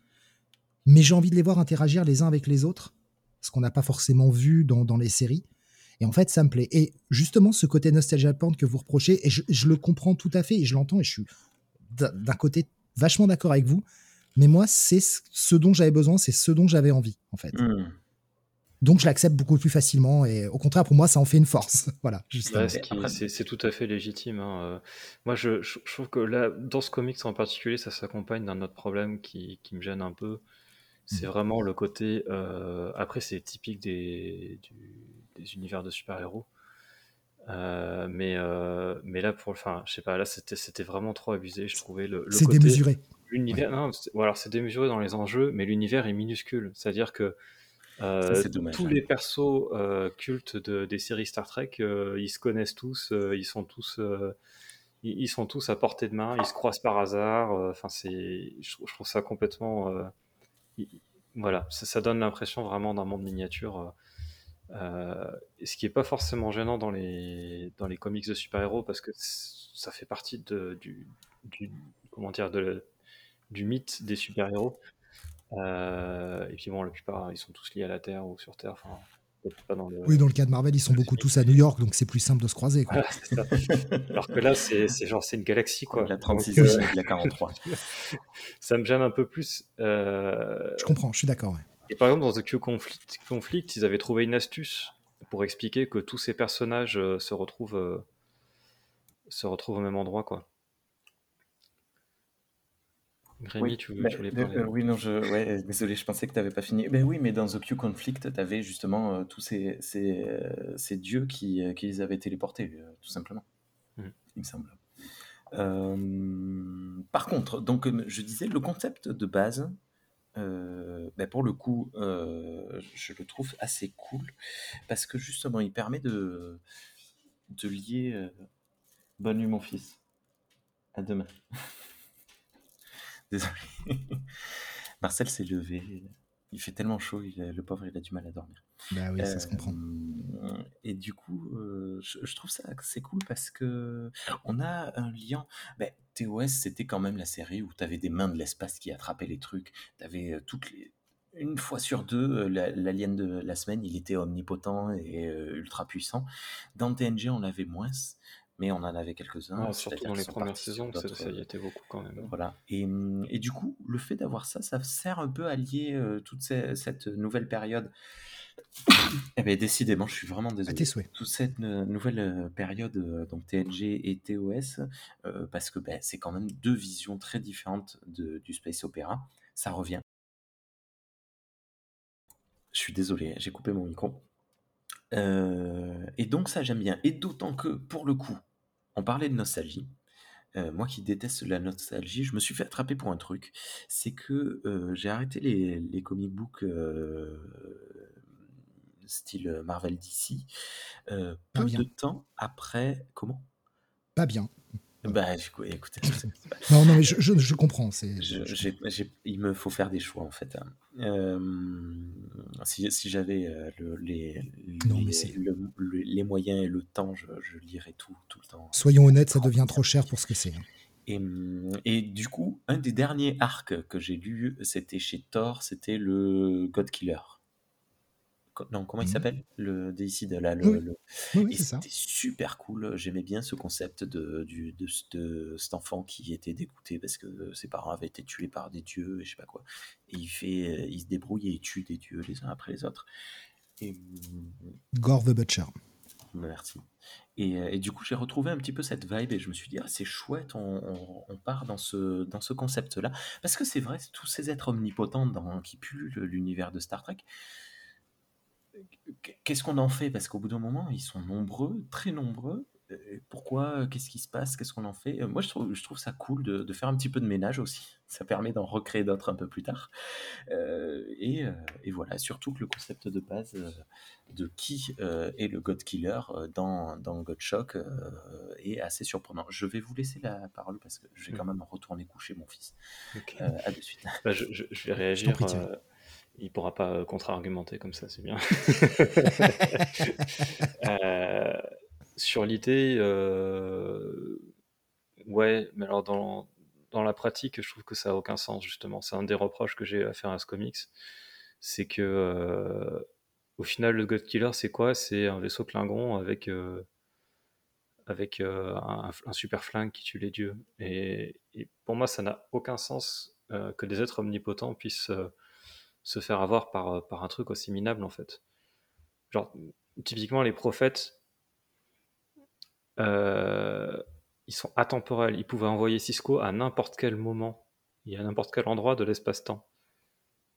mais j'ai envie de les voir interagir les uns avec les autres, ce qu'on n'a pas forcément vu dans, dans, les séries. Et en fait, ça me plaît. Et justement, ce côté nostalgia porn que vous reprochez, et je, je le comprends tout à fait, et je l'entends, et je suis d'un côté vachement d'accord avec vous. Mais moi, c'est ce dont j'avais besoin, c'est ce dont j'avais envie, en fait. Hmm. Mmh. Donc, je l'accepte beaucoup plus facilement. Et au contraire, pour moi, ça en fait une force. voilà. Ouais, c'est tout à fait légitime. Hein. Moi, je, je, trouve que là, dans ce comics en particulier, ça s'accompagne d'un autre problème qui, qui, me gêne un peu. C'est mmh. vraiment le côté. Euh, après, c'est typique des, du, des univers de super-héros. Euh, mais, euh, mais là, pour, enfin, je sais pas, là, c'était vraiment trop abusé. Je trouvais le, le C'est démesuré. L'univers, ouais. non, bon, alors c'est démesuré dans les enjeux, mais l'univers est minuscule. C'est-à-dire que Euh, dommage, tous hein. les persos euh, cultes de- des séries Star Trek, euh, ils se connaissent tous, euh, ils sont tous, euh, ils, ils sont tous à portée de main, ils se croisent par hasard. euh, Enfin, c'est, je, trouve- je trouve ça complètement, euh, il- voilà, ça, ça donne l'impression vraiment d'un monde miniature. Euh, et ce qui est pas forcément gênant dans les dans les comics de super-héros parce que ça fait partie de, du, du comment dire de du mythe des super-héros. Euh, et puis bon, la plupart, ils sont tous liés à la Terre ou sur Terre. Enfin, peut-être pas dans le. Oui, dans le cas de Marvel, ils sont beaucoup tous à New York, donc c'est plus simple de se croiser. Quoi. Voilà. Alors que là, c'est genre, c'est une galaxie, quoi. La Donc, 36 euh, et la 43. ça me gêne un peu plus. Euh, Je comprends, je suis d'accord. ouais. Et par exemple, dans The Q Conflict, Conflict, ils avaient trouvé une astuce pour expliquer que tous ces personnages euh, se retrouvent, euh, se retrouvent au même endroit, quoi. Rémi, Oui, tu, mais- tu voulais euh, parler euh, oui, non, je, ouais, désolé, je pensais que tu n'avais pas fini. Ben oui, mais dans The Q Conflict, tu avais justement tous ces, ces, ces dieux qui, qui les avaient téléportés, tout simplement, Mhm. il me semble. Euh, par contre, donc, je disais, le concept de base, euh, ben pour le coup, euh, je le trouve assez cool, parce que justement, il permet de, de lier... euh, Bonne nuit, mon fils. À demain. Désolé. Marcel s'est levé. Il fait tellement chaud, il a- le pauvre, il a du mal à dormir. Bah oui, ça se comprend. Euh, et du coup, euh, je, je trouve ça c'est cool parce que on a un lien. Ben, TOS, c'était quand même la série où tu avais des mains de l'espace qui attrapaient les trucs. Tu avais toutes les. Une fois sur deux, euh, la- l'alien de la semaine, il était omnipotent et euh, ultra puissant. Dans TNG, on l'avait moins, mais on en avait quelques-uns. Ouais, surtout dans les premières saisons, ça, ça y était beaucoup quand même. voilà. Et, hum, et du coup, le fait d'avoir ça, ça sert un peu à lier euh, toute ces- cette nouvelle période. Eh bien, décidément, je suis vraiment À désolé. tes souhaits. Toute cette euh, nouvelle euh, période, euh, donc TNG et TOS, euh, parce que ben, c'est quand même deux visions très différentes de- du space opéra. Ça revient. Je suis désolé, j'ai coupé mon micro. Euh, et donc ça j'aime bien. Et d'autant que pour le coup, on parlait de nostalgie. Euh, moi qui déteste la nostalgie, je me suis fait attraper pour un truc. C'est que euh, j'ai arrêté les, les comic books euh, style Marvel DC peu bien. de temps après. Comment? Pas bien. Bah écou- écoutez, Non, non, mais je, je, je comprends. C'est, je- je- il me faut faire des choix en fait. hein. Euh, si si j'avais euh, le- les, Non, les, le- le- les moyens et le temps, je, je lirais tout, tout le temps. Soyons honnêtes, ça devient trop cher pour ce que c'est. hein. Et, et du coup, un des derniers arcs que j'ai lu, c'était chez Thor, c'était le God Killer. Non, comment il Mhm. s'appelle? Le déicide, là. Le, Oui. le- Oui, c'était super cool. J'aimais bien ce concept de, du, de, de cet enfant qui était dégoûté parce que ses parents avaient été tués par des dieux et je sais pas quoi. Et il, fait, il se débrouille et il tue des dieux les uns après les autres. Et, hum, Gore the Butcher. Merci. Et, euh, et du coup, j'ai retrouvé un petit peu cette vibe et je me suis dit, ah, c'est chouette, on, on- on part dans ce, dans ce concept-là. Parce que c'est vrai, tous ces êtres omnipotents dans, qui pullulent l'univers de Star Trek, qu'est-ce qu'on en fait? Parce qu'au bout d'un moment, ils sont nombreux, très nombreux. Euh, Pourquoi Qu'est-ce qui se passe? Qu'est-ce qu'on en fait? Euh, Moi, je trouve, je trouve ça cool de, de faire un petit peu de ménage aussi. Ça permet d'en recréer d'autres un peu plus tard. Euh, et, et voilà, surtout que le concept de base de qui est le God Killer dans, dans God Shock est assez surprenant. Je vais vous laisser la parole parce que je vais quand même retourner coucher mon fils. Ok. Euh, à de suite. Bah, je, je- je vais réagir. euh, il pourra pas euh, contre-argumenter comme ça, c'est bien. Euh, sur l'idée, euh, ouais, mais alors dans, dans la pratique, je trouve que ça a aucun sens, justement. C'est un des reproches que j'ai à faire à ce comics. C'est que, euh, au final, le God Killer, c'est quoi? C'est un vaisseau Klingon avec, avec un, un super flingue qui tue les dieux. Et, et pour moi, ça n'a aucun sens que des êtres omnipotents puissent se faire avoir par, par un truc aussi minable, en fait. Genre, typiquement, les prophètes, euh, ils sont atemporels. Ils pouvaient envoyer Cisco à n'importe quel moment et à n'importe quel endroit de l'espace-temps.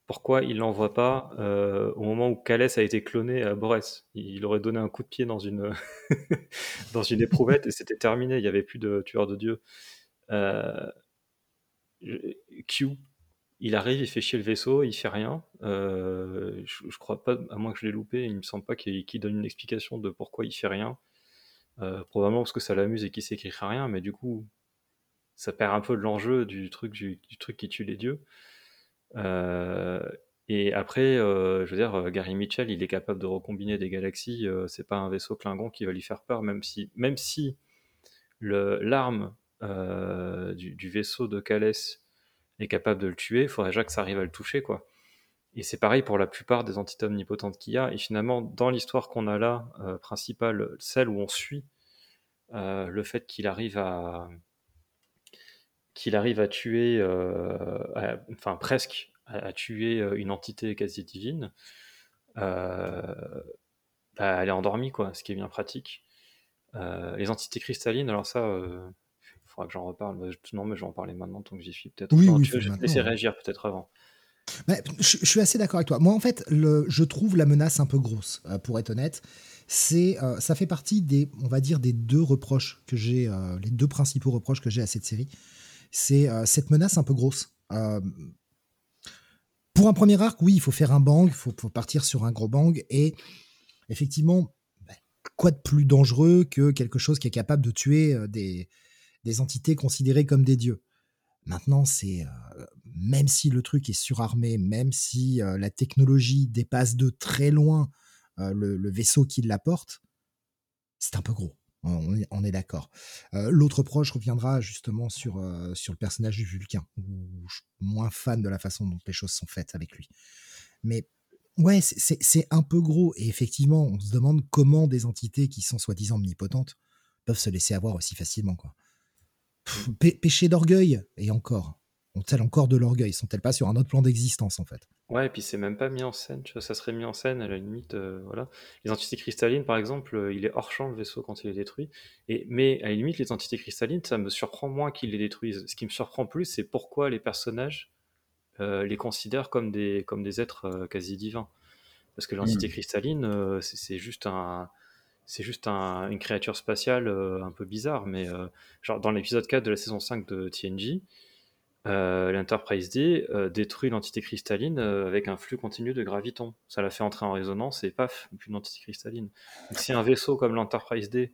Pourquoi il l'envoie pas euh, au moment où Calès a été cloné à Borès? Il aurait donné un coup de pied dans une, dans une éprouvette et c'était terminé. Il n'y avait plus de tueur de Dieu. Euh, Q, il arrive, il fait chier le vaisseau, il fait rien. Euh, je, crois pas, à moins que je l'ai loupé, il me semble pas qu'il donne une explication de pourquoi il fait rien. Euh, probablement parce que ça l'amuse et qu'il sait qu'il rien, mais du coup, ça perd un peu de l'enjeu du truc, du, truc qui tue les dieux. Euh, et après, je veux dire, Gary Mitchell, il est capable de recombiner des galaxies. c'est pas un vaisseau Klingon qui va lui faire peur, même si, même si l'arme du, du, vaisseau de Calès est capable de le tuer, il faudrait déjà que ça arrive à le toucher, quoi. Et c'est pareil pour la plupart des entités omnipotentes qu'il y a. Et finalement, dans l'histoire qu'on a là, euh, principale, celle où on suit euh, le fait qu'il arrive à qu'il arrive à tuer, euh, enfin presque à, tuer une entité quasi divine, bah, elle est endormie, quoi, ce qui est bien pratique. les entités cristallines, alors ça, que j'en reparle. Non, mais je vais en parler maintenant, tant que j'y suis peut-être. Oui, oui, tu veux laisser réagir peut-être avant. je, suis assez d'accord avec toi. Moi, en fait, le, je trouve la menace un peu grosse, euh, pour être honnête. C'est, euh, ça fait partie des, on va dire, des deux reproches que j'ai, euh, les deux principaux reproches que j'ai à cette série. C'est cette menace un peu grosse. pour un premier arc, oui, il faut faire un bang, il faut, partir sur un gros bang. Et effectivement, bah, quoi de plus dangereux que quelque chose qui est capable de tuer des, des entités considérées comme des dieux. Maintenant, c'est euh, même si le truc est surarmé, même si euh, la technologie dépasse de très loin euh, le, vaisseau qui l'apporte, c'est un peu gros. On est, d'accord. L'autre proche reviendra justement sur, sur le personnage du Vulcain, où je suis moins fan de la façon dont les choses sont faites avec lui. Mais ouais, c'est un peu gros. Et effectivement, on se demande comment des entités qui sont soi-disant omnipotentes peuvent se laisser avoir aussi facilement. Quoi péché d'orgueil, et encore. Ont-elles encore de l'orgueil Sont-elles pas sur un autre plan d'existence, en fait? Ouais, et puis c'est même pas mis en scène, tu vois, ça serait mis en scène à la limite, euh, voilà. Les entités cristallines, par exemple, euh, il est hors champ le vaisseau quand il est détruit, et, mais à la limite, les entités cristallines, ça me surprend moins qu'ils les détruisent. Ce qui me surprend plus, c'est pourquoi les personnages euh, les considèrent comme des, comme des êtres quasi divins. Parce que l'entité hmm. cristalline, c'est juste un c'est juste une créature spatiale euh, un peu bizarre, mais euh, genre dans l'épisode 4 de la saison 5 de TNG, euh, l'Enterprise D détruit l'entité cristalline avec un flux continu de gravitons. Ça la fait entrer en résonance et paf, une entité cristalline. si un vaisseau comme l'Enterprise D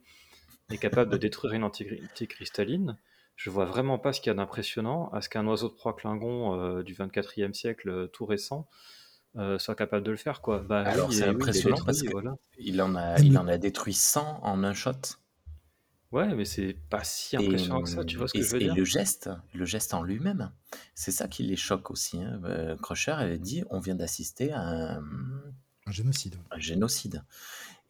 est capable de détruire une entité cristalline, je vois vraiment pas ce qu'il y a d'impressionnant à ce qu'un oiseau de proie Klingon du 24e siècle tout récent euh, soit capable de le faire. Quoi. Bah, Alors c'est impressionnant parce qu'il il en, a, il en a détruit 100 en un shot. Ouais, mais c'est pas si impressionnant que ça, tu vois ce que je veux et le geste, le geste en lui-même, c'est ça qui les choque aussi. Hein. Euh, Crusher avait dit on vient d'assister à un, un génocide. Un génocide.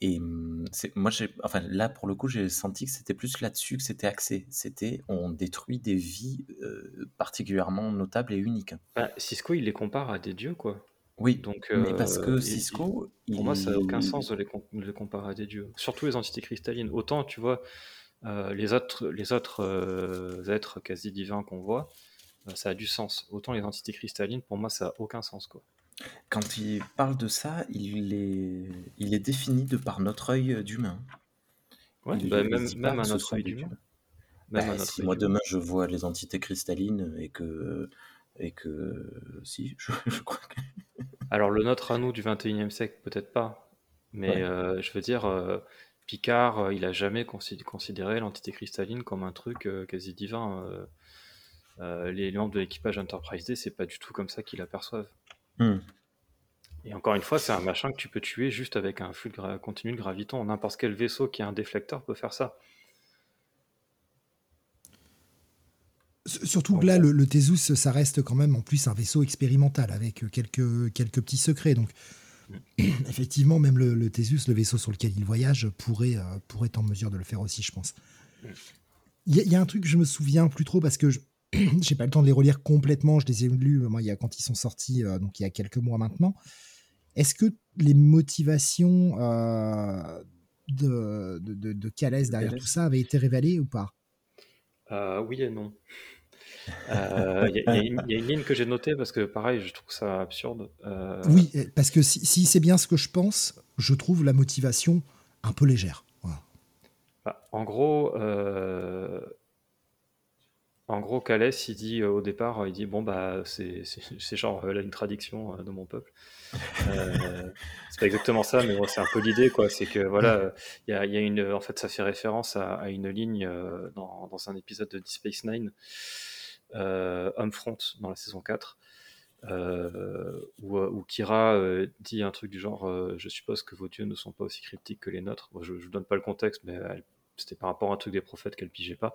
Et hum, moi, enfin, là, pour le coup, j'ai senti que c'était plus là-dessus que c'était axé. C'était on détruit des vies euh, particulièrement notables et uniques. Bah, Cisco, il les compare à des dieux, quoi. Oui, Donc, mais parce que Cisco, pour moi, ça n'a aucun sens de les, comparer à des dieux. Surtout les entités cristallines. Autant, tu vois, les autres, les autres êtres quasi divins qu'on voit, ça a du sens. Autant les entités cristallines, pour moi, ça n'a aucun sens, quoi. Quand il parle de ça, il est, il est défini de par notre œil d'humain. Ouais, bah, même, même à notre œil d'humain. Bah, si moi demain je vois les entités cristallines et que et que si, je, crois que... Alors le nôtre à nous du 21e siècle, peut-être pas, mais euh, je veux dire, euh, Picard, euh, il a jamais considéré l'entité cristalline comme un truc quasi divin. les membres de l'équipage Enterprise D, c'est pas du tout comme ça qu'ils l'aperçoivent. Hmm. Et encore une fois, c'est un machin que tu peux tuer juste avec un flux continu de graviton. N'importe quel vaisseau qui a un déflecteur peut faire ça. Surtout que là, le, le, Thésus, ça reste quand même en plus un vaisseau expérimental avec euh, quelques, quelques petits secrets. Donc, effectivement, même le, le, Thésus, le vaisseau sur lequel il voyage, pourrait, euh, pourrait être en mesure de le faire aussi, je pense. Il y, a un truc que je me souviens plus trop parce que je j'ai pas le temps de les relire complètement. Je les ai lus moi, il y a, quand ils sont sortis, euh, donc il y a quelques mois maintenant. Est-ce que les motivations de, de, de, Calès derrière tout ça avaient été révélées ou pas? Oui et non. Euh, il y, a une ligne que j'ai notée parce que pareil, je trouve ça absurde. Euh, oui, parce que si, c'est bien ce que je pense, je trouve la motivation un peu légère. Bah, en gros, euh, En gros, Calès, il dit au départ, il dit bon bah c'est genre là une tradition de mon peuple. c'est pas exactement ça, mais c'est un peu l'idée quoi. C'est que voilà, il y a, y a, une, en fait, ça fait référence à, une ligne dans, dans, un épisode de Deep Space Nine, Homefront dans la saison 4. Euh, où, Kira dit un truc du genre Je suppose que vos dieux ne sont pas aussi cryptiques que les nôtres. je ne donne pas le contexte, mais c'était par rapport à un truc des prophètes qu'elle pigeait pas.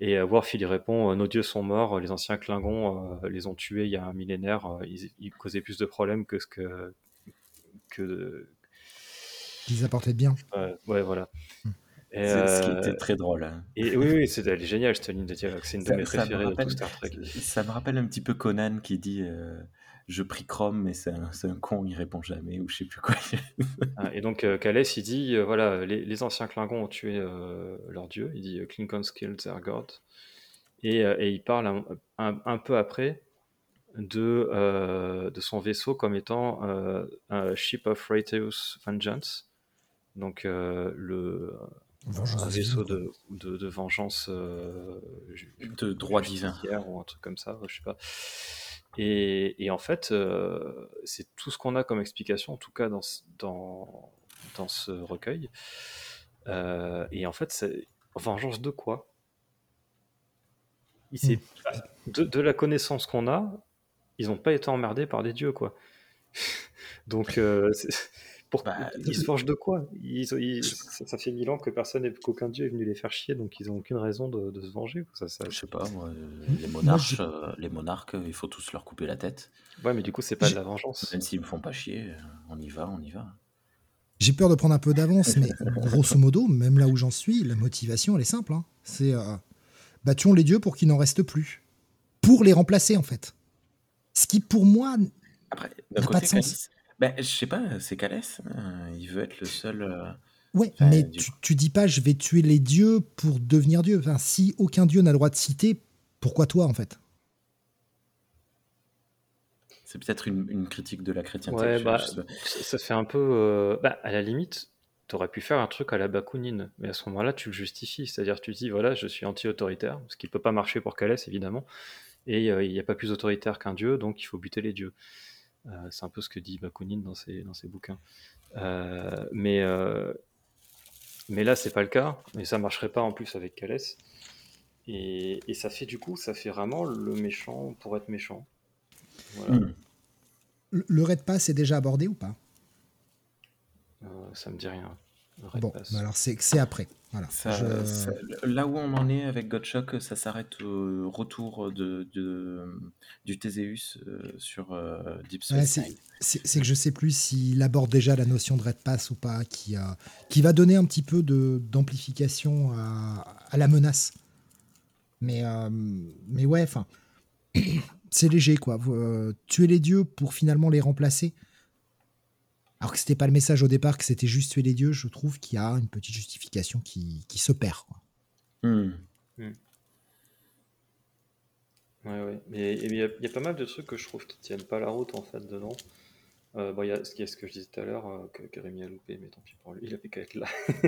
Et euh, Worf, il répond Nos dieux sont morts, les anciens Klingons euh, les ont tués il y a un millénaire, euh, ils, causaient plus de problèmes que ce que. que Ils apportaient de bien. ouais, voilà. Hmm. Et ce qui était très drôle. Hein. Et oui, oui, c'est génial cette ligne de dialogue. C'est une de mes préférées de tout Star Trek. Ça me rappelle un petit peu Conan qui dit je prie Chrome, mais c'est un, un, con, il répond jamais, ou je sais plus quoi. Ah, et donc, euh, il dit euh, voilà, les, anciens Klingons ont tué euh, leur dieu. Il dit Klingons killed their god. Et, et il parle un, peu après de, de son vaisseau comme étant un Ship of Righteous Vengeance. Donc, le. Un vaisseau de, de, de vengeance de droit divin ou un truc comme ça, je sais pas. Et, en fait, euh, c'est tout ce qu'on a comme explication, en tout cas dans, dans, dans ce recueil. Euh, et en fait, c'est vengeance de quoi? Hmm. de, de, la connaissance qu'on a, ils n'ont pas été emmerdés par des dieux, quoi. Donc, euh, bah, ils se forgent de quoi? Ça, fait mille ans que personne, qu'aucun dieu est venu les faire chier, donc ils n'ont aucune raison de, se venger. Ça, ça... Je sais pas, moi, euh, les monarques, euh, les monarques, il faut tous leur couper la tête. Ouais, mais du coup, c'est pas de la vengeance. Même s'ils me font pas chier, euh, on y va, on y va. J'ai peur de prendre un peu d'avance, mais grosso modo, même là où j'en suis, la motivation, elle est simple. Hein. C'est euh, les dieux pour qu'il n'en reste plus. Pour les remplacer, en fait. Ce qui, pour moi, n'a pas de sens. Ben, je sais pas, c'est Calès. Hein, il veut être le seul. Euh, ouais, mais tu, tu, dis pas je vais tuer les dieux pour devenir dieu. Enfin, si aucun dieu n'a le droit de citer, pourquoi toi en fait? C'est peut-être une, critique de la chrétienté. Ouais, bah, ça fait un peu. Euh, bah, à la limite, tu aurais pu faire un truc à la Bakounine, mais à ce moment-là, tu le justifies. C'est-à-dire, tu dis voilà, je suis anti-autoritaire, ce qui ne peut pas marcher pour Calès, évidemment. Et euh, il n'y a pas plus autoritaire qu'un dieu, donc il faut buter les dieux. Euh, c'est un peu ce que dit Bakounine dans ses, dans ses bouquins. Euh, mais, euh, mais là, c'est pas le cas, et ça marcherait pas en plus avec Calès. Et, et, ça fait du coup, ça fait vraiment le méchant pour être méchant. Hmm. Le, Red Pass est déjà abordé ou pas? Ça me dit rien. Bon, alors c'est après. Voilà. là où on en est avec Godshock, ça s'arrête au retour de, du Théséus euh, sur euh, Deep Space C'est que je sais plus s'il aborde déjà la notion de Red Pass ou pas, qui, qui va donner un petit peu d'amplification à, à, la menace. Mais, euh, mais ouais, enfin, c'est léger quoi. tuer les dieux pour finalement les remplacer alors que c'était pas le message au départ, que c'était juste tuer les dieux, je trouve qu'il y a une petite justification qui, qui se perd. Quoi. Ouais, ouais. Mais il y, a pas mal de trucs que je trouve qui tiennent pas la route en fait dedans. Euh, bon, il y, a ce que je disais tout à l'heure, euh, que, Rémi a loupé, mais tant pis pour lui, il avait qu'à être là.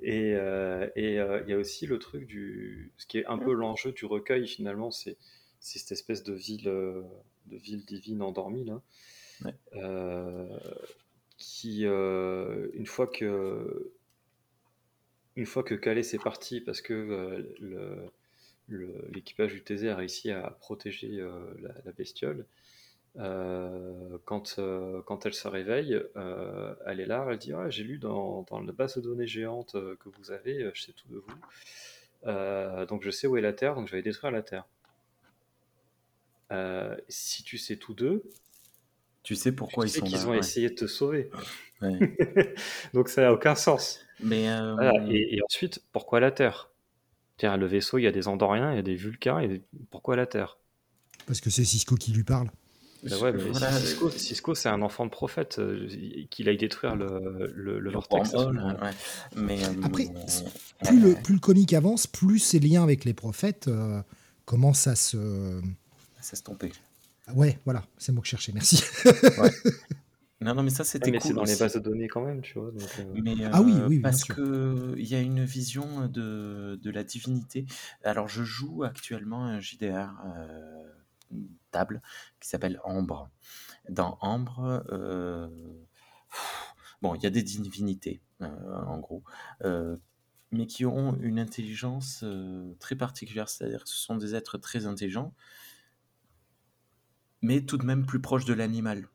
et euh, et il y a aussi le truc du. Ce qui est un peu l'enjeu du recueil finalement, c'est cette espèce de ville, de ville divine endormie là. Euh, qui, euh, une fois que une fois que Calais est parti, parce que euh, l'équipage du TZ a réussi à protéger la, bestiole, quand, quand elle se réveille, elle est là, elle dit J'ai lu dans, dans, la base de données géante que vous avez, je sais tout de vous. donc je sais où est la Terre, donc je vais détruire la Terre. si tu sais tout d'eux, tu sais pourquoi ils sont là. Ils ont essayé de te sauver. Donc ça n'a aucun sens. Mais euh, et, ensuite, pourquoi la Terre? Le vaisseau, il y a des Andoriens, il y a des Vulcains, et pourquoi la Terre? Parce que c'est Cisco qui lui parle. Ouais, mais Cisco, c'est un enfant de prophète, euh, qu'il aille détruire le, le, le vortex. Mais, euh, Après, plus, le, plus le comique avance, plus ses liens avec les prophètes commencent à se... À s'estomper. Ouais, voilà, c'est mot que je cherchais, merci. Non, non, mais ça, c'était mais cool c'est dans les bases de données quand même, tu vois. donc, euh, Mais Ah oui, euh, oui, parce que il y a une vision de, de la divinité. Alors, je joue actuellement un JDR euh, table qui s'appelle Ambre. Dans Ambre, euh, bon, il y a des divinités, euh, en gros, euh, mais qui ont une intelligence euh, très particulière. C'est-à-dire que ce sont des êtres très intelligents, mais tout de même plus proches de l'animal.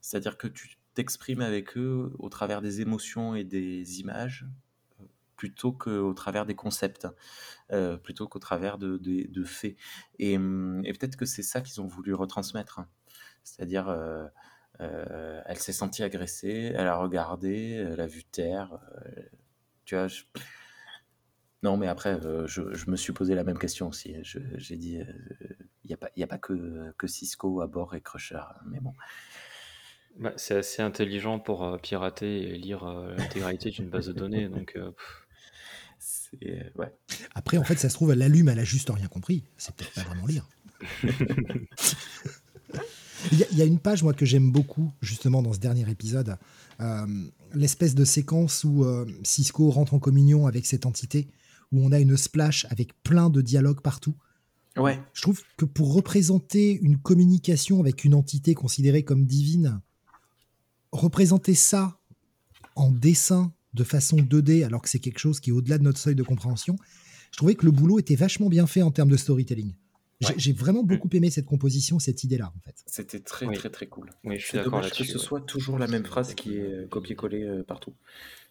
C'est-à-dire que tu t'exprimes avec eux au travers des émotions et des images euh, plutôt qu'au travers des concepts, euh, plutôt qu'au travers de, de- faits. Et, hum, et peut-être que c'est ça qu'ils ont voulu retransmettre. hein. C'est-à-dire, euh, elle s'est sentie agressée, elle a regardé, elle a vu terre. tu vois, je- non, mais après, euh, je, je me suis posé la même question aussi. J'ai dit, il n'y a, pas- y a pas que, que Cisco à bord et Crusher. Mais bon, bah, c'est assez intelligent pour euh, pirater et lire euh, l'intégralité d'une base de données. Donc, euh. Ouais. Après, en fait, ça se trouve, elle l'allume, elle a juste rien compris. C'est peut-être pas vraiment lire. Il y, a- il y a une page, moi, que j'aime beaucoup, justement, dans ce dernier épisode. Euh, L'espèce de séquence où euh, Cisco rentre en communion avec cette entité, où on a une splash avec plein de dialogues partout. Ouais. Je trouve que pour représenter une communication avec une entité considérée comme divine, représenter ça en dessin de façon 2D, alors que c'est quelque chose qui est au-delà de notre seuil de compréhension, je trouvais que le boulot était vachement bien fait en termes de storytelling. J'ai Ouais. j'ai vraiment beaucoup aimé cette composition, cette idée-là, en fait. C'était très, Oui. très, très cool. oui, je suis d'accord que ce ouais. soit toujours la même phrase qui est euh, copiée-collée euh, partout.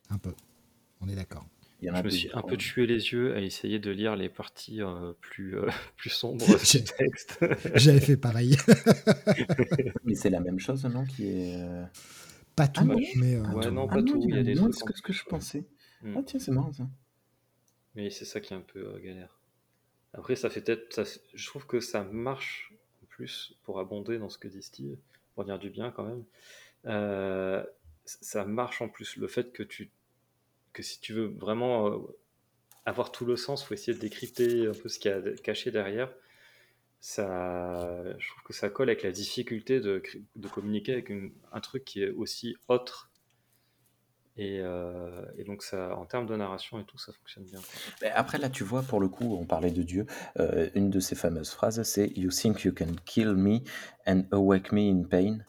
Un peu. On est d'accord. Il y en a Je me suis un peu tué les yeux à essayer de lire les parties euh, plus, euh, plus sombres du texte. J'avais fait pareil. Mais c'est la même chose, non Qui est. euh, pas tout, Ah non mais euh, Ouais, non, Ah pas tout. il Il y a des moins trucs. en que ce que je pensais. Mm. Ah tiens, c'est marrant ça. Mais c'est ça qui est un peu euh, galère. Après, ça fait peut-être. Je trouve que ça marche en plus pour abonder dans ce que dit Steve, pour dire du bien quand même. Euh, ça marche en plus le fait que tu que si tu veux vraiment euh, avoir tout le sens, faut essayer de décrypter un peu ce qu'il y a caché derrière. Ça, je trouve que ça colle avec la difficulté de, communiquer avec un truc qui est aussi autre. Et, euh, et donc, ça, en termes de narration et tout, ça fonctionne bien. Après, là, tu vois, pour le coup, on parlait de Dieu. euh, une de ses fameuses phrases, c'est You think you can kill me and awake me in pain.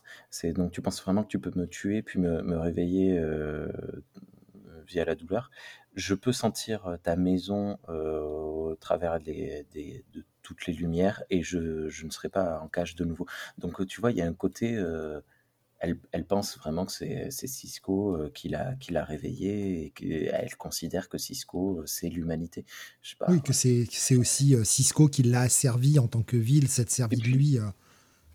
Donc tu penses vraiment que tu peux me tuer puis me, réveiller via la douleur. Je peux sentir ta maison euh, au travers des, des- de toutes les lumières et je, je ne serai pas en cage de nouveau. Donc, tu vois, il y a un côté. euh, elle, elle pense vraiment que c'est Cisco euh, qui l'a réveillé et qu'elle considère que Cisco, euh, c'est l'humanité. Oui, que c'est aussi euh, Cisco qui l'a servi en tant que ville, cette servi Et de lui, euh,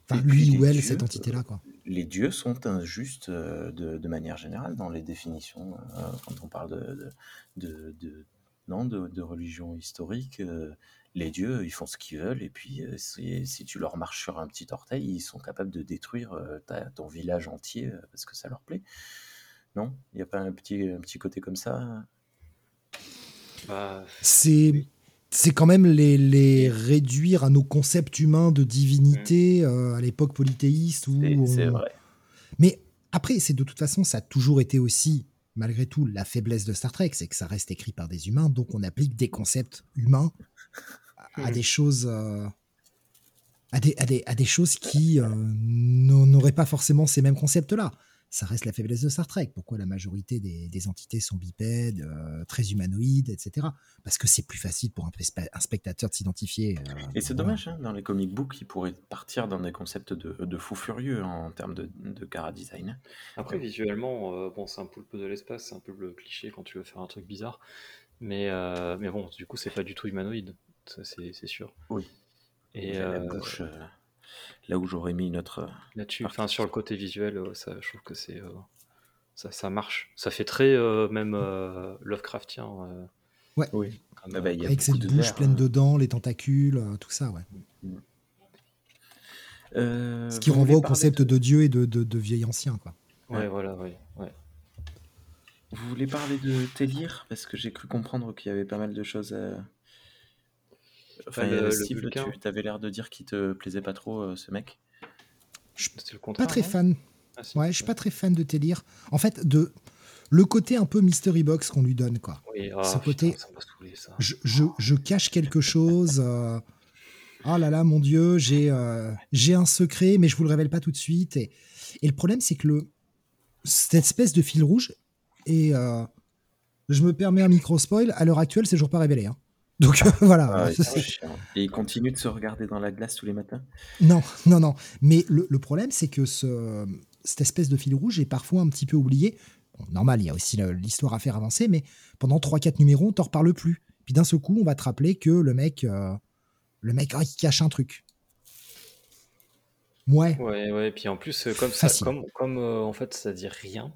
enfin lui ou elle, cette entité-là, quoi. Les dieux sont injustes euh, de, de manière générale dans les définitions. euh, quand on parle de, de, de- de- non, de, de religion historique, euh, les dieux, ils font ce qu'ils veulent. Et puis, si, si tu leur marches sur un petit orteil, ils sont capables de détruire ta- ton village entier parce que ça leur plaît. Non? Il n'y a pas un petit, un petit côté comme ça? Bah, C'est c'est quand même les, les réduire à nos concepts humains de divinité euh, à l'époque polythéiste où on- vrai. Mais après, c'est de toute façon, ça a toujours été aussi, malgré tout, la faiblesse de Star Trek, c'est que ça reste écrit par des humains, donc on applique des concepts humains à, à des choses, euh, à, des, à, des, à des choses qui euh, n'auraient pas forcément ces mêmes concepts-là. Ça reste la faiblesse de Star Trek. Pourquoi la majorité des, des entités sont bipèdes, euh, très humanoïdes, etc. Parce que c'est plus facile pour un, spectateur de s'identifier. euh, Et c'est voilà. dommage, hein, dans les comic books, ils pourraient partir dans des concepts de, de fou furieux en termes de, de cara design. Après, visuellement, euh, bon, c'est un poulpe de l'espace, c'est un peu le cliché quand tu veux faire un truc bizarre. Mais, euh, mais bon, du coup, c'est pas du tout humanoïde, ça c'est sûr. Oui. Et la bouche, euh, là où j'aurais mis notre. là-dessus, enfin, sur le côté visuel, euh, ça, je trouve que c'est euh, ça, ça marche. Ça fait très euh, même euh, Lovecraftien. euh, Oui. comme, Ah bah, il y a Avec cette de bouche pleine de dents, les tentacules, euh, tout ça, ouais. Euh, Ce qui renvoie au concept de- de Dieu et de, de, de vieil ancien, quoi. ouais, Ouais. voilà, ouais, ouais. Vous voulez parler de Télir? Parce que j'ai cru comprendre qu'il y avait pas mal de choses à. Enfin, le- le Steve, Vulcain. tu avais l'air de dire qu'il te plaisait pas trop, euh, ce mec. Je suis le pas très fan. Ah, Ouais, je suis pas très fan de Télir. En fait, de le côté un peu mystery box qu'on lui donne, quoi. Oui, Ce ah, côté- putain, ça m'a saoulé ça. Je, je, je cache quelque chose. euh, Oh là là, mon Dieu, j'ai euh, j'ai un secret, mais je vous le révèle pas tout de suite. Et, et le problème, c'est que le, cette espèce de fil rouge, et euh, je me permets un micro-spoil, à l'heure actuelle, c'est toujours pas révélé. hein. Donc voilà. Ah, c'est- c'est chiant. Et il continue de se regarder dans la glace tous les matins? Non, non, non. Mais le, le problème, c'est que ce, cette espèce de fil rouge est parfois un petit peu oublié. Bon, normal, il y a aussi l'histoire à faire avancer, mais pendant 3-4 numéros, on t'en reparle plus. Puis d'un seul coup, on va te rappeler que le mec, euh, le mec, ah, il cache un truc. Ouais, Ouais, ouais, puis en plus, euh, comme ça, Facile. comme, comme euh, en fait, ça dit rien,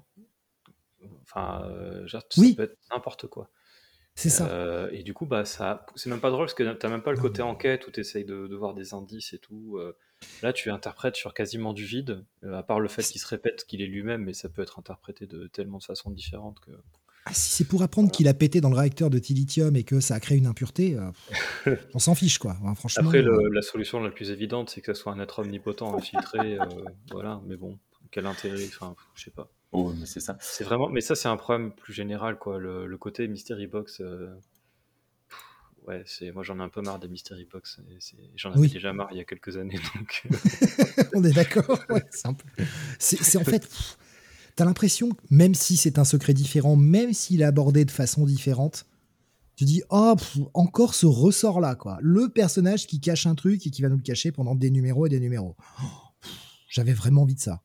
enfin, euh, genre, Oui. ça peut être n'importe quoi. C'est ça. Euh, et du coup, bah, ça, c'est même pas drôle parce que t'as même pas le côté enquête où t'essayes de, de voir des indices et tout. euh. là, tu interprètes sur quasiment du vide, euh, à part le fait qu'il se répète qu'il est lui-même, mais ça peut être interprété de tellement de façons différentes que. Ah, si c'est pour apprendre qu'il a pété dans le réacteur de Tilithium et que ça a créé une impureté, on s'en fiche, quoi. Enfin, franchement. Après, le- la solution la plus évidente, c'est que ce soit un être omnipotent infiltré, voilà. Mais bon, quel intérêt Enfin, je sais pas. Oh, mais c'est ça. C'est vraiment, mais ça c'est un problème plus général quoi. Le, le côté mystery box, euh, pff, ouais, c'est moi j'en ai un peu marre des mystery box. et c'est- J'en avais Oui. déjà marre il y a quelques années donc. on est d'accord. ouais, c'est un peu- c'est- c'est en fait. pff, T'as l'impression, que même si c'est un secret différent, même s'il est abordé de façon différente, tu dis oh pff, encore ce ressort là quoi. Le personnage qui cache un truc et qui va nous le cacher pendant des numéros et des numéros. Oh, pff, J'avais vraiment envie de ça.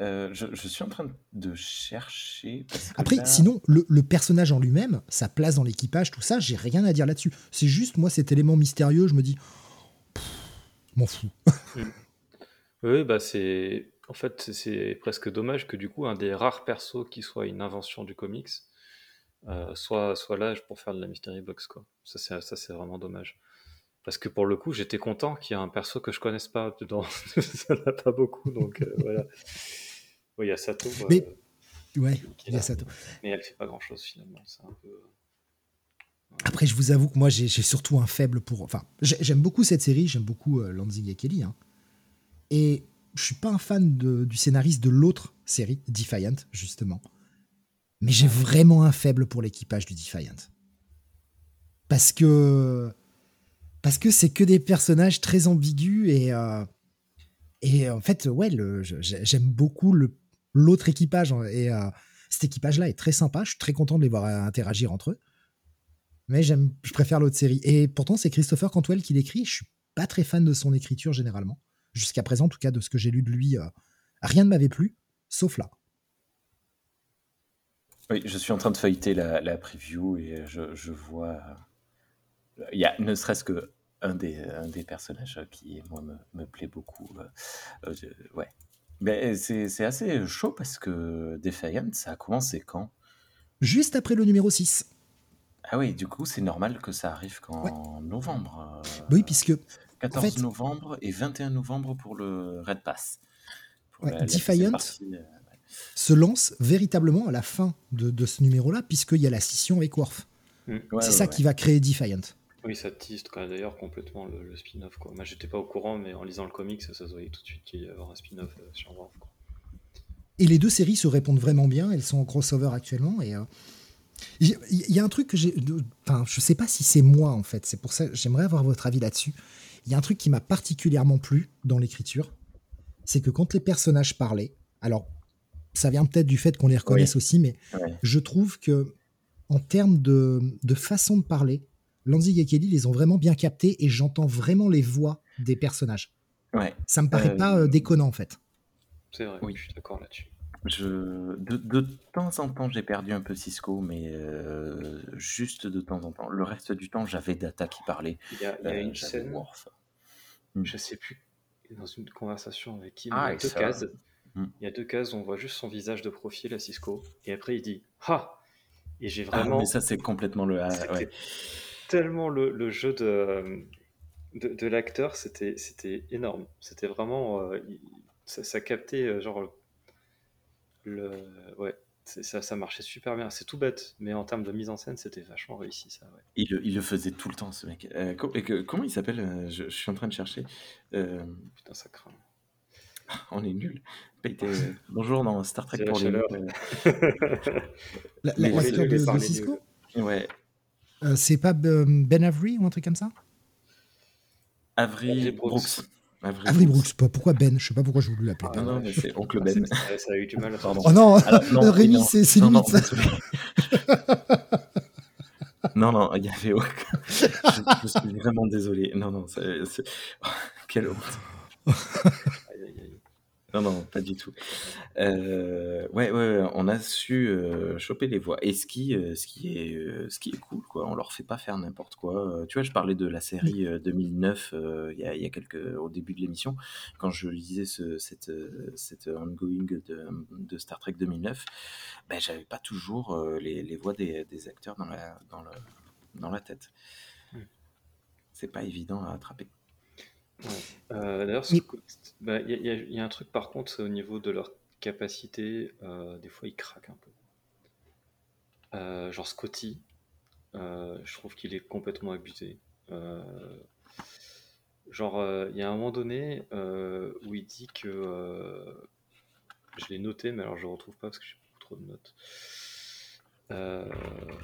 Euh, je, je suis en train de chercher. parce que Après, là- sinon, le, le personnage en lui-même, sa place dans l'équipage, tout ça, j'ai rien à dire là-dessus. C'est juste, moi, cet élément mystérieux, je me dis, m'en fous. Oui, bah c'est, en fait c'est- presque dommage que du coup un des rares persos qui soit une invention du comics euh, soit soit là pour faire de la mystery box quoi. Ça c'est ça c'est vraiment dommage. Parce que pour le coup, j'étais content qu'il y ait un perso que je connaisse pas dedans. ça n'a pas beaucoup, donc euh, voilà. Oui, il y a Sato. euh, Mais- Ouais, qui est il y a ça. Mais elle fait pas grand chose finalement. C'est un peu. Après, je vous avoue que moi, j'ai surtout un faible pour. Enfin, j'ai- j'aime beaucoup cette série, j'aime beaucoup euh, Lanzing et Kelly. hein. Et je suis pas un fan de- du scénariste de l'autre série, Defiant, justement. Mais j'ai vraiment un faible pour l'équipage du Defiant. Parce que. Parce que c'est que des personnages très ambigus et. euh, et en fait, ouais, j'aime beaucoup l'autre équipage. hein, Et euh, cet équipage-là est très sympa. Je suis très content de les voir euh, interagir entre eux. Mais j'aime, je préfère l'autre série. Et pourtant, c'est Christopher Cantwell qui l'écrit. Je suis pas très fan de son écriture généralement. Jusqu'à présent, en tout cas, de ce que j'ai lu de lui, rien ne m'avait plu, sauf là. Oui, je suis en train de feuilleter la, preview et je, vois. Il y a ne serait-ce que un des, un des personnages qui, moi, me, me plaît beaucoup. euh, euh, je- ouais. Mais c'est assez chaud parce que Defiant, ça a commencé quand? Juste après le numéro 6. Ah oui, du coup, c'est normal que ça arrive qu'en novembre. euh, Oui, puisque 14 en fait- novembre et 21 novembre pour le Red Pass. Ouais, la- Defiant, se lance véritablement à la fin de, de ce numéro-là, puisqu'il y a la scission avec Worf. Ouais, c'est ouais, ça ouais. qui va créer Defiant. Oui, ça tease quoi, d'ailleurs complètement le, le spin-off. Quoi. Moi, j'étais pas au courant, mais en lisant le comics, ça, se voyait tout de suite qu'il y avait un spin-off euh, sur Worf. Quoi. Et les deux séries se répondent vraiment bien. Elles sont en crossover actuellement. Et euh, il y, il y a un truc que j'ai. Enfin, je sais pas si c'est moi en fait. C'est pour ça. J'aimerais avoir votre avis là-dessus. Il y a un truc qui m'a particulièrement plu dans l'écriture, c'est que quand les personnages parlaient, alors ça vient peut-être du fait qu'on les reconnaisse aussi, mais Ouais. je trouve que en termes de, de façon de parler, Lanzig et Kelly les ont vraiment bien captés et j'entends vraiment les voix des personnages. Ouais. Ça me paraît Euh, pas euh, déconnant en fait. C'est vrai, Oui. je suis d'accord là-dessus. Je, de, de temps en temps, j'ai perdu un peu Cisco, mais euh, juste de temps en temps. Le reste du temps, j'avais Data qui parlait. Il y a, il y a une scène, Worf. je sais plus, dans une conversation avec qui, Ah, il y a deux ça- cases. Hmm. Il y a deux cases, on voit juste son visage de profil à Cisco, et après il dit Ha Et j'ai Ah, vraiment. mais ça, c'est complètement le. ah, ouais. Tellement le, le jeu de, de, de l'acteur, c'était c'était énorme. C'était vraiment. euh, il- ça, ça captait, euh, genre. Le, ouais, ça, ça marchait super bien. C'est tout bête, mais en termes de mise en scène, c'était vachement réussi, ça, ouais. Il, le- il le faisait tout le temps, ce mec. Euh, co- et que- comment il s'appelle euh, je, je suis en train de chercher. Euh, Putain, ça craint. On est nul. Bonjour dans Star Trek pour les chaleur. La- Mais la- L'acteur oui, de, de Cisco? Ouais. Euh, C'est pas euh, Ben Avery ou un truc comme ça? Avery Brooks. Brooks. Avery Avery Brooks. Pas- Pourquoi Ben? Je sais pas pourquoi je voulais l'appeler Ah Ben. non, mais c'est Oncle Ben. ça, a eu du mal à Pardon. Oh non, Alors, non, Rémi, non, c'est c'est non, non, limite ça. Non, non, il y avait aucun. Je, je suis vraiment désolé. Non, non, c'est- Quelle honte. Non, non, pas du tout. Euh, ouais, ouais, ouais, on a su euh, choper les voix. Et ce qui, euh, ce qui est, ce qui est cool, quoi. On leur fait pas faire n'importe quoi. Tu vois, je parlais de la série euh, 2009 euh, il y a, il y a quelques, au début de l'émission, quand je lisais ce, cette, cette ongoing de, de Star Trek 2009. Ben, j'avais pas toujours les, les voix des, des acteurs dans la, dans le, dans la tête. Hmm. C'est pas évident à attraper. Euh, D'ailleurs. Sco- bah, il y, a- il y a- il y a un truc par contre, c'est au niveau de leur capacité, euh, des fois ils craquent un peu. Euh, genre Scotty, euh, je trouve qu'il est complètement abusé. Euh, genre, euh, il y a un moment donné euh, où il dit que. euh, je l'ai noté, mais alors je ne retrouve pas parce que j'ai beaucoup trop de notes. Euh,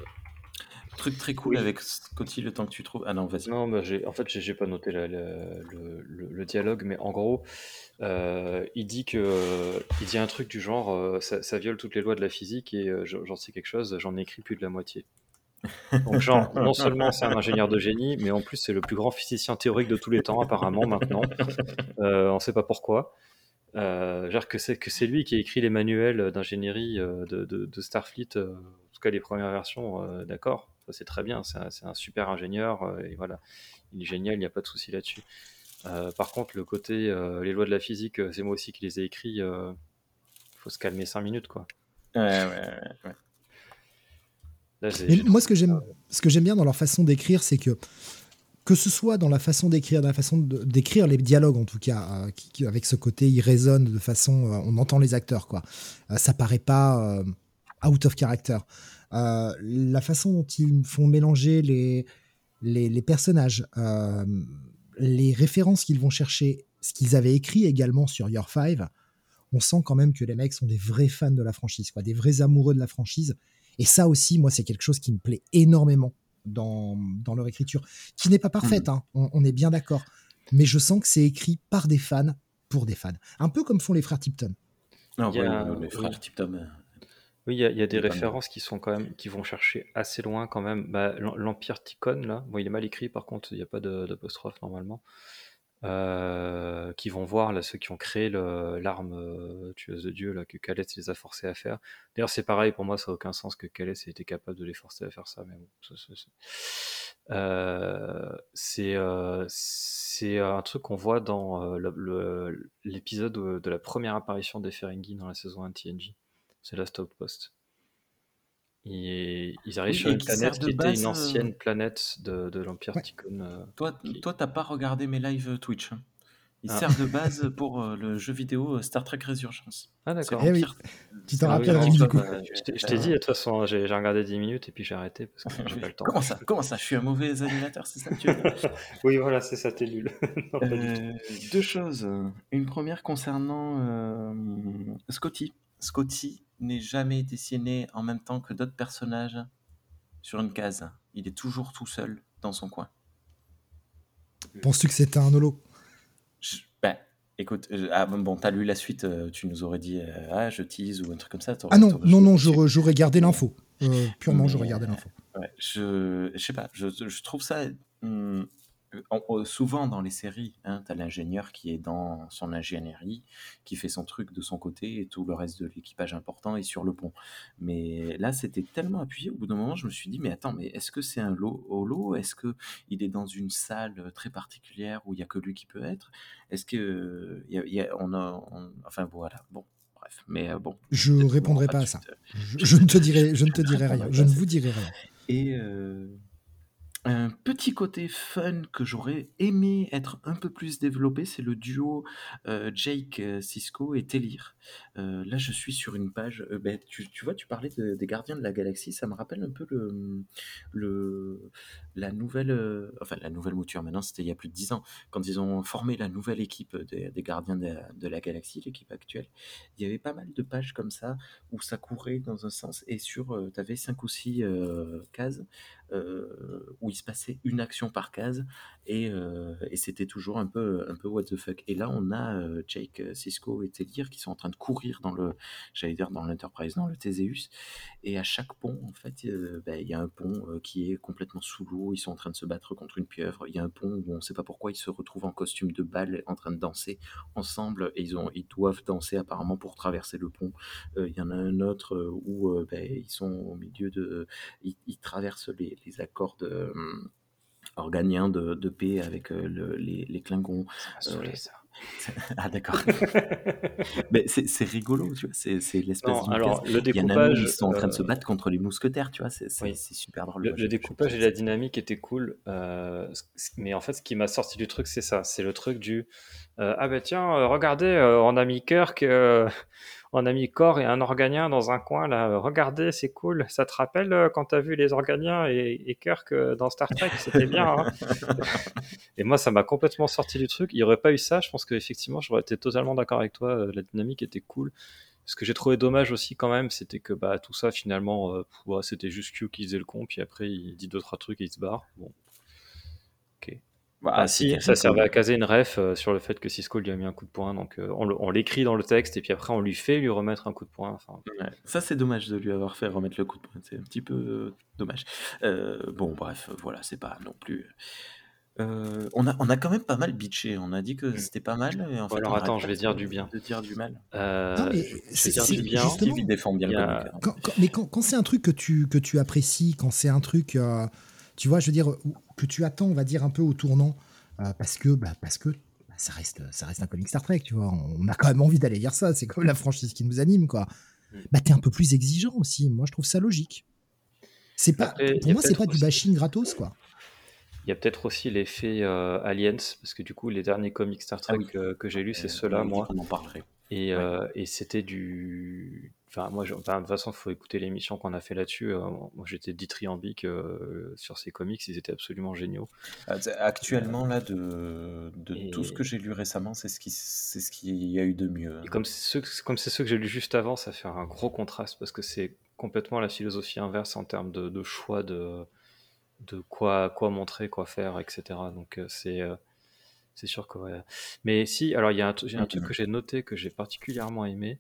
Truc très cool Oui. avec Scotty, le temps que tu trouves. Ah non, vas-y. Non, j'ai, en fait, j'ai, j'ai pas noté la- la- le, le- le dialogue, mais en gros, euh, il dit que, il dit un truc du genre, euh, ça, ça viole toutes les lois de la physique et euh, j'en sais quelque chose, j'en ai écrit plus de la moitié. Donc, genre, non seulement c'est un ingénieur de génie, mais en plus c'est le plus grand physicien théorique de tous les temps, apparemment maintenant. On sait pas pourquoi. Euh, genre que c'est que c'est lui qui a écrit les manuels d'ingénierie de, de- de Starfleet, euh, en tout cas les premières versions, euh, d'accord, c'est très bien, c'est un, c'est un super ingénieur, euh, et voilà, il est génial, il n'y a pas de souci là-dessus. Euh, par contre, le côté, euh, les lois de la physique, c'est moi aussi qui les ai écrits, euh, faut se calmer 5 minutes, quoi. Ouais, ouais, ouais, ouais. Là, j'ai- Mais j'ai moi, ce que j'aime, ce que j'aime bien dans leur façon d'écrire, c'est que que ce soit dans la façon d'écrire, dans la façon de- d'écrire les dialogues en tout cas, euh, qui, qui- avec ce côté, ils résonnent de façon, euh, on entend les acteurs quoi. Euh, ça paraît pas euh, out of character. Euh, la façon dont ils font mélanger les les, les personnages, euh, les références qu'ils vont chercher, ce qu'ils avaient écrit également sur Your Five, on sent quand même que les mecs sont des vrais fans de la franchise, quoi, des vrais amoureux de la franchise. Et ça aussi, moi, c'est quelque chose qui me plaît énormément dans, dans leur écriture, qui n'est pas parfaite, hein, on, on est bien d'accord. Mais je sens que c'est écrit par des fans pour des fans. Un peu comme font les frères Tipton. A les frères oui. Tipton. Euh, Oui, il y a, il y a des Il est pas références qui sont quand même, qui vont chercher assez loin quand même. Bah, l'Em- L'Empire Ticon, là, bon, il est mal écrit, par contre, il n'y a pas de- d'apostrophe normalement. Euh, qui vont voir là ceux qui ont créé le- l'arme euh, tueuse de Dieu là que Calès les a forcés à faire. D'ailleurs, c'est pareil pour moi, ça n'a aucun sens que Calès ait été capable de les forcer à faire ça, mais bon, ça, ça, ça. Euh, c'est euh, c'est un truc qu'on voit dans euh, le- le- l'épisode de, de la première apparition des Ferengi dans la saison 1 de TNG. C'est Last Outpost. Et ils arrivent Oui, sur une qui planète qui était une euh, ancienne planète de, de l'Empire Ouais. Ticon. euh, Toi, qui- toi, t'as pas regardé mes lives Twitch. hein. Il Ah. sert de base pour euh, le jeu vidéo euh, Star Trek Résurgence. Ah d'accord. Eh oui. Tu t'en Ah oui, rappelles, je- du coup. euh, Je t'ai dit, de toute façon, j'ai regardé 10 minutes et puis j'ai arrêté parce que j'ai pas le temps. Comment ça Comment ça Je suis un mauvais animateur, c'est ça que tu veux Oui, voilà, c'est ça, t'es nul. Non. Euh, Deux choses. Une première concernant euh, Scotty. Scotty n'est jamais été signé en même temps que d'autres personnages sur une case. Il est toujours tout seul dans son coin. Penses-tu que c'était un holo? Je- ben, écoute, euh, ah, bon, t'as lu la suite, euh, tu nous aurais dit euh, ah je tease ou un truc comme ça. Ah non, non, non, j'aurais gardé l'info. Euh, purement, j'aurais gardé l'info. Ouais, je, je sais pas, je, je trouve ça hum, en- souvent dans les séries, hein, tu as l'ingénieur qui est dans son ingénierie, qui fait son truc de son côté et tout le reste de l'équipage important est sur le pont. Mais là, c'était tellement appuyé, au bout d'un moment, je me suis dit, mais attends, mais est-ce que c'est un lo- holo Est-ce que il est dans une salle très particulière où il y a que lui qui peut être? Est-ce que il y a- y a- on a, on- enfin voilà, bon, bref, mais euh, bon. Je peut-être répondrai pas à ça. Je, je ne te dirai, je ne te dirai rien. Je ne vous dirai rien. Et, euh, Un petit côté fun que j'aurais aimé être un peu plus développé, c'est le duo, heu, Jake, heu, Sisko et Telir. Heu, là, je suis sur une page, beh, tu vois, tu parlais de des Gardiens de la Galaxie, ça me rappelle un peu le, la nouvelle, enfin la nouvelle mouture, maintenant c'était il y a plus de 10 ans, quand ils ont formé la nouvelle équipe des Gardiens de de la Galaxie, l'équipe actuelle. Il y avait pas mal de pages comme ça, où ça courait dans un sens et sur, tu avais 5 ou 6, heu, cases, heu, où il se passait une action par case et, euh, et c'était toujours un peu, un peu what the fuck. Et là, on a euh, Jake, euh, Cisco et Telir qui sont en train de courir dans le, j'allais dire dans l'Enterprise, dans le Théséus. Et à chaque pont, en fait, ben, il y a un pont qui est complètement sous l'eau. Ils sont en train de se battre contre une pieuvre. Il y a un pont où on ne sait pas pourquoi ils se retrouvent en costume de balle en train de danser ensemble et ils, doivent danser apparemment pour traverser le pont. Il y en a un autre où ben, ils sont au milieu de, ils traversent les, les accords de organien de, de paix avec euh, le, les, les Klingons. Ça euh, ça. ah d'accord. Mais c'est rigolo, tu vois. C'est l'espèce de. Alors le découpage, ils sont en train de se euh, battre contre les mousquetaires, tu vois. C'est super drôle. Le, le découpage et la dynamique étaient cool, euh, mais en fait, ce qui m'a sorti du truc, c'est ça. C'est le truc du euh, ah ben tiens, regardez, on a mis Kirk on a mis corps et un organien dans un coin là. Regardez, c'est cool. Ça te rappelle euh, quand t'as vu les organiens et, Kirk euh, dans Star Trek? C'était bien. Hein. et moi, ça m'a complètement sorti du truc. Il n'y aurait pas eu ça. Je pense qu'effectivement, j'aurais été totalement d'accord avec toi. Euh, la dynamique était cool. Ce que j'ai trouvé dommage aussi quand même, c'était que bah, tout ça finalement, c'était juste Q qui faisait le con, puis après il dit deux trois trucs et il se barre. Bon, bah, ah, si, ça servait à caser une ref euh, sur le fait que Cisco lui a mis un coup de poing, donc euh, on, l'écrit dans le texte et puis après on lui fait lui remettre un coup de poing. Enfin, Ça c'est dommage de lui avoir fait remettre le coup de poing, c'est un petit peu euh, dommage. bon bref, voilà, c'est pas non plus... on, a, on a quand même pas mal bitché, on a dit que mm. c'était pas mal. Et en fait, alors attends, je vais dire du bien. De dire du mal. non, mais je vais dire du bien. Justement, défend bien hein. mais quand, quand c'est un truc que tu, que tu apprécies, quand c'est un truc tu vois, je veux dire, que tu attends, on va dire, un peu au tournant, euh, parce que, bah, parce que bah, ça, reste, ça reste un comic Star Trek, tu vois. On a quand même envie d'aller lire ça, c'est comme la franchise qui nous anime, quoi. Mm. Bah, t'es un peu plus exigeant aussi. Moi, je trouve ça logique. C'est pas, pour moi, c'est pas du bashing gratos, quoi. Il y a peut-être aussi l'effet euh, Aliens, parce que du coup, les derniers comics Star Trek ah que, j'ai lus, c'est ceux-là, moi. On en parlerait. Et, euh, et c'était du. Enfin, moi, de toute façon, il faut écouter l'émission qu'on a fait là-dessus. Euh, moi, j'étais dithyrambique euh, sur ces comics, ils étaient absolument géniaux. Ah, actuellement, là, de, de tout ce que j'ai lu récemment, c'est ce qui c'est ce qu'il y a eu de mieux. Et comme c'est ceux, comme c'est ceux que j'ai lu juste avant, ça fait un gros contraste parce que c'est complètement la philosophie inverse en termes de, de choix de, de quoi, quoi montrer, quoi faire, etc. Donc, c'est c'est sûr que Mais si, alors il y a un, un truc que j'ai noté que j'ai particulièrement aimé,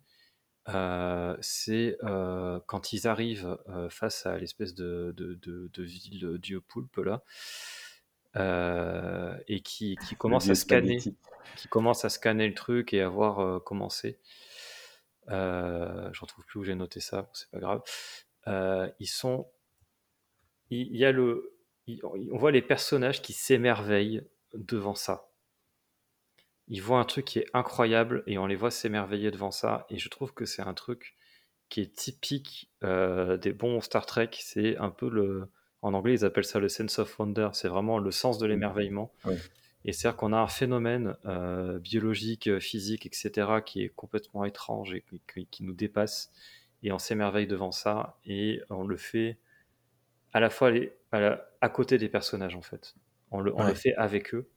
euh, c'est euh, quand ils arrivent euh, face à l'espèce de, de, de, ville dieu poulpe là, et qui, qui commence à scanner, qui commence à scanner le truc et à voir comment c'est. Je retrouve plus où j'ai noté ça, c'est pas grave. ils sont, il, y a le, on voit les personnages qui s'émerveillent devant ça ils voient un truc qui est incroyable et on les voit s'émerveiller devant ça. Et je trouve que c'est un truc qui est typique euh, des bons Star Trek. C'est un peu le. En anglais, ils appellent ça le sense of wonder. C'est vraiment le sens de l'émerveillement. Et c'est-à-dire qu'on a un phénomène euh, biologique, physique, etc., qui est complètement étrange et qui, nous dépasse. Et on s'émerveille devant ça. Et on le fait à la fois à, côté des personnages, en fait. On le, on le fait avec eux.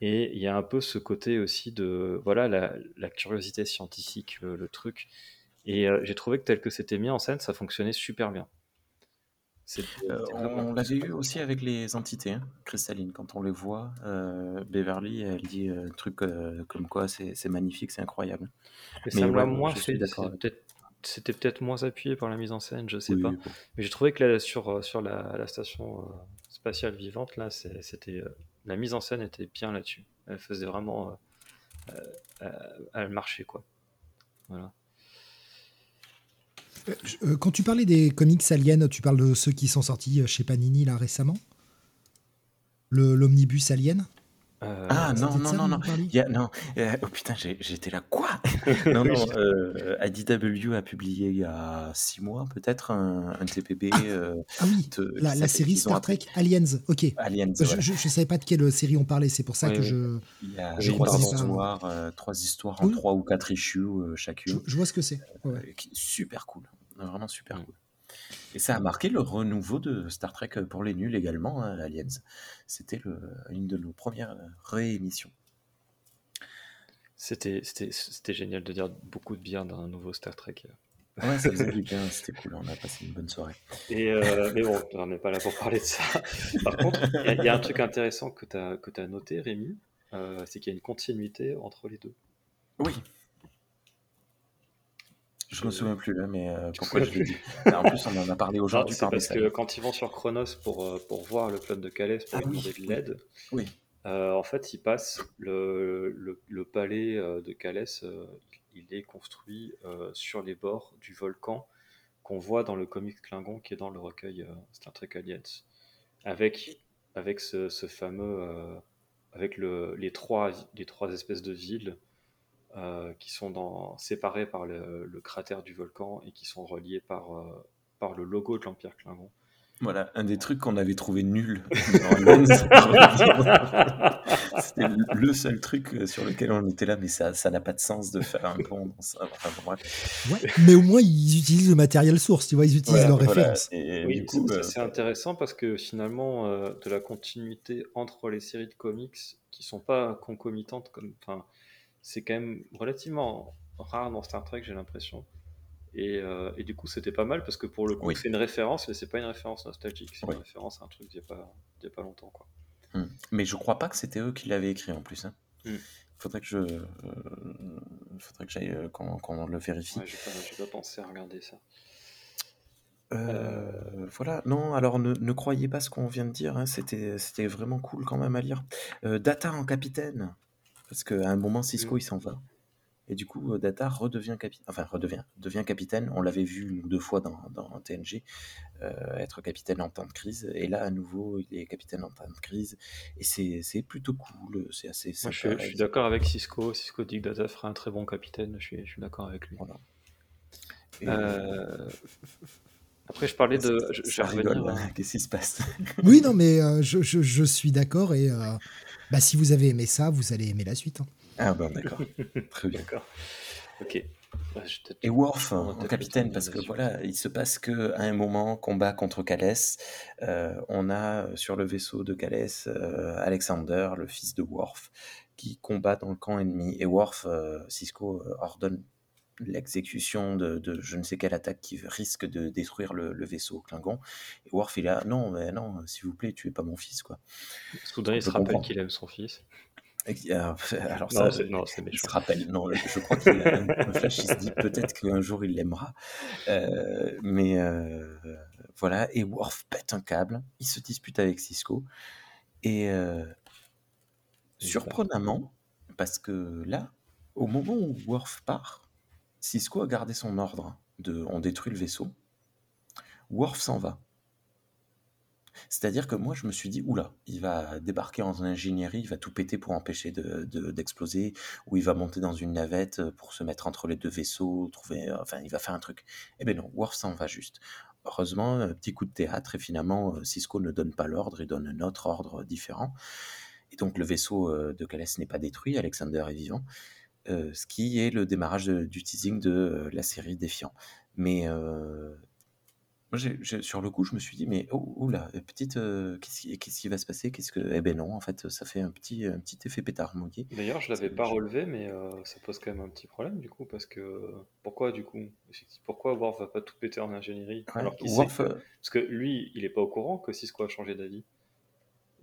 Et il y a un peu ce côté aussi de voilà la, curiosité scientifique, le, truc. Et euh, j'ai trouvé que tel que c'était mis en scène, ça fonctionnait super bien. Euh, on l'avait eu aussi avec les entités hein, cristallines. Quand on les voit, euh, Beverly, elle dit un truc comme quoi c'est magnifique, c'est incroyable. Mais, ça moins fait. C'était peut-être moins appuyé par la mise en scène, je sais pas. Mais j'ai trouvé que là, sur, sur la, la station spatiale vivante, là, c'était la mise en scène était bien là-dessus. Elle faisait vraiment. Euh, euh, elle marchait, quoi. Voilà. Euh, quand tu parlais des comics aliens, tu parles de ceux qui sont sortis chez Panini là récemment? L'omnibus alien? Euh, Ah non, C'était de non, ça non, dont non. vous parliez Il y a, non. euh, oh putain, j'ai- j'étais là. Quoi? Non, non. euh, IDW a publié il y a six mois peut-être un, un TPB euh, Ah oui, de- la, qui la s'appelle- série qu'ils ont Star appelé Trek Aliens. Ok. Aliens. Je, voilà. je, je savais pas de quelle série on parlait, c'est pour ça Oui, que oui. je, Il y a Oui, trois pardon. histoires, en Oui. ou quatre issues je, chacune. je vois ce que c'est. Ouais, ouais. qui est super cool, vraiment super Mm. cool. Et ça a marqué le renouveau de Star Trek pour les nuls également, hein, Aliens. C'était une de nos premières euh, réémissions. C'était génial de dire beaucoup de bien d'un nouveau Star Trek. Ouais, ça faisait du bien, c'était cool, on a passé une bonne soirée. Et euh, mais bon, on n'est pas là pour parler de ça. Par contre, il y a- il y, a un truc intéressant que tu as, noté, Rémi, euh, c'est qu'il y a une continuité entre les deux. Oui. Je me souviens plus mais euh, pourquoi je l'ai dit En plus, on en a parlé aujourd'hui c'est par parce que quand ils vont sur Chronos pour, euh, pour voir le club de Calais, pour Ah oui, de l'aide, Oui. euh, en fait, ils passent le, le, le palais de Calais, euh, il est construit sur les bords du volcan qu'on voit dans le comic Klingon qui est dans le recueil Star Trek Aliens. Avec, avec ce, ce fameux. avec le, les, trois, les trois espèces de villes euh, qui sont dans, séparées par le, le cratère du volcan et qui sont reliées par, euh, par le logo de l'Empire Klingon. Voilà, un des trucs qu'on avait trouvé nul. C'était le seul truc euh, sur lequel on était là, mais ça ça n'a pas de sens de faire un pont dans ça. Enfin, bon. Ouais, mais au moins, ils utilisent le matériel source, tu vois, ils utilisent Voilà, leurs voilà. références. Oui, c'est- euh, intéressant parce que finalement, euh, de la continuité entre les séries de comics qui sont pas concomitantes, comme, enfin, c'est quand même relativement rare dans Star Trek, j'ai l'impression. Et, euh, et du coup, c'était pas mal parce que pour le coup, Oui. c'est une référence, mais c'est pas une référence nostalgique, c'est Oui. une référence à un truc d'il y a a pas longtemps, quoi. Hmm. Mais je crois pas que c'était eux qui l'avaient écrit en plus. Hein. Hmm. Faudrait que je, euh, faudrait que j'aille euh, qu'on qu'on le vérifie. Ouais, j'ai pas, pensé à regarder ça. Euh, voilà, non, alors ne, ne croyez pas ce qu'on vient de dire, hein, c'était, c'était vraiment cool quand même à lire. Euh, Data en capitaine, parce qu'à un moment Cisco Mm. il s'en va. Et du coup, euh, Data redevient capitaine, enfin redevient, devient capitaine. On l'avait vu une ou deux fois dans, dans TNG euh, être capitaine en temps de crise. Et là, à nouveau, il est capitaine en temps de crise. Et c'est, c'est plutôt cool, c'est assez Moi, sympa. je, suis- je suis d'accord avec Cisco. Cisco dit que Data fera un très bon capitaine. Je suis, je suis d'accord avec lui. Voilà. Et, Euh, Après, je parlais de. Je, hein, qu'est-ce qui se passe? Oui, non, mais euh, je, je- je suis d'accord et euh, bah, si vous avez aimé ça, vous allez aimer la suite. hein. Ah ben d'accord, très bien. D'accord. Ok. Et Worf en peut-être capitaine, parce que voilà, il se passe que à un moment, combat contre Calès, euh, on a euh, sur le vaisseau de Calès euh, Alexander, le fils de Worf, qui combat dans le camp ennemi. Et Worf, euh, Cisco ordonne l'exécution de, de je ne sais quelle attaque qui risque de détruire le, le vaisseau Klingon. Et Worf, il est là, non, mais non, s'il vous plaît, tuez pas mon fils, quoi. Soudain, il se rappelle qu'il aime son fils. Euh, alors Non, ça, c'est non, c'est il se rappelle, non, je crois qu'il a un flash, il se dit peut-être qu'un jour il l'aimera. Euh, mais euh, voilà, et Worf pète un câble, il se dispute avec Cisco, et euh, surprenamment, parce que là, au moment où Worf part, Cisco a gardé son ordre de on détruit le vaisseau, Worf s'en va. C'est-à-dire que moi, je me suis dit, oula, il va débarquer en ingénierie, il va tout péter pour empêcher de- de- d'exploser, ou il va monter dans une navette pour se mettre entre les deux vaisseaux, trouver, enfin, il va faire un truc. Eh bien non, Worf s'en va juste. Heureusement, un petit coup de théâtre, et finalement, euh, Cisco ne donne pas l'ordre, il donne un autre ordre différent. Et donc, le vaisseau euh, de Calès n'est pas détruit, Alexander est vivant, euh, ce qui est le démarrage de- du teasing de euh, la série Défiant. Mais euh, moi, sur le coup, je me suis dit, mais oh, oh là, euh, petite, euh, qu'est-ce qui, va se passer? Qu'est-ce que Eh ben non, en fait, ça fait un petit, un petit effet pétard mouillé. D'ailleurs, je l'avais pas relevé, mais euh, ça pose quand même un petit problème du coup, parce que pourquoi du coup, pourquoi Worf va pas tout péter en ingénierie Ouais, alors qu'il sait Worf, que- euh, parce que lui, il est pas au courant que Cisco a changé d'avis.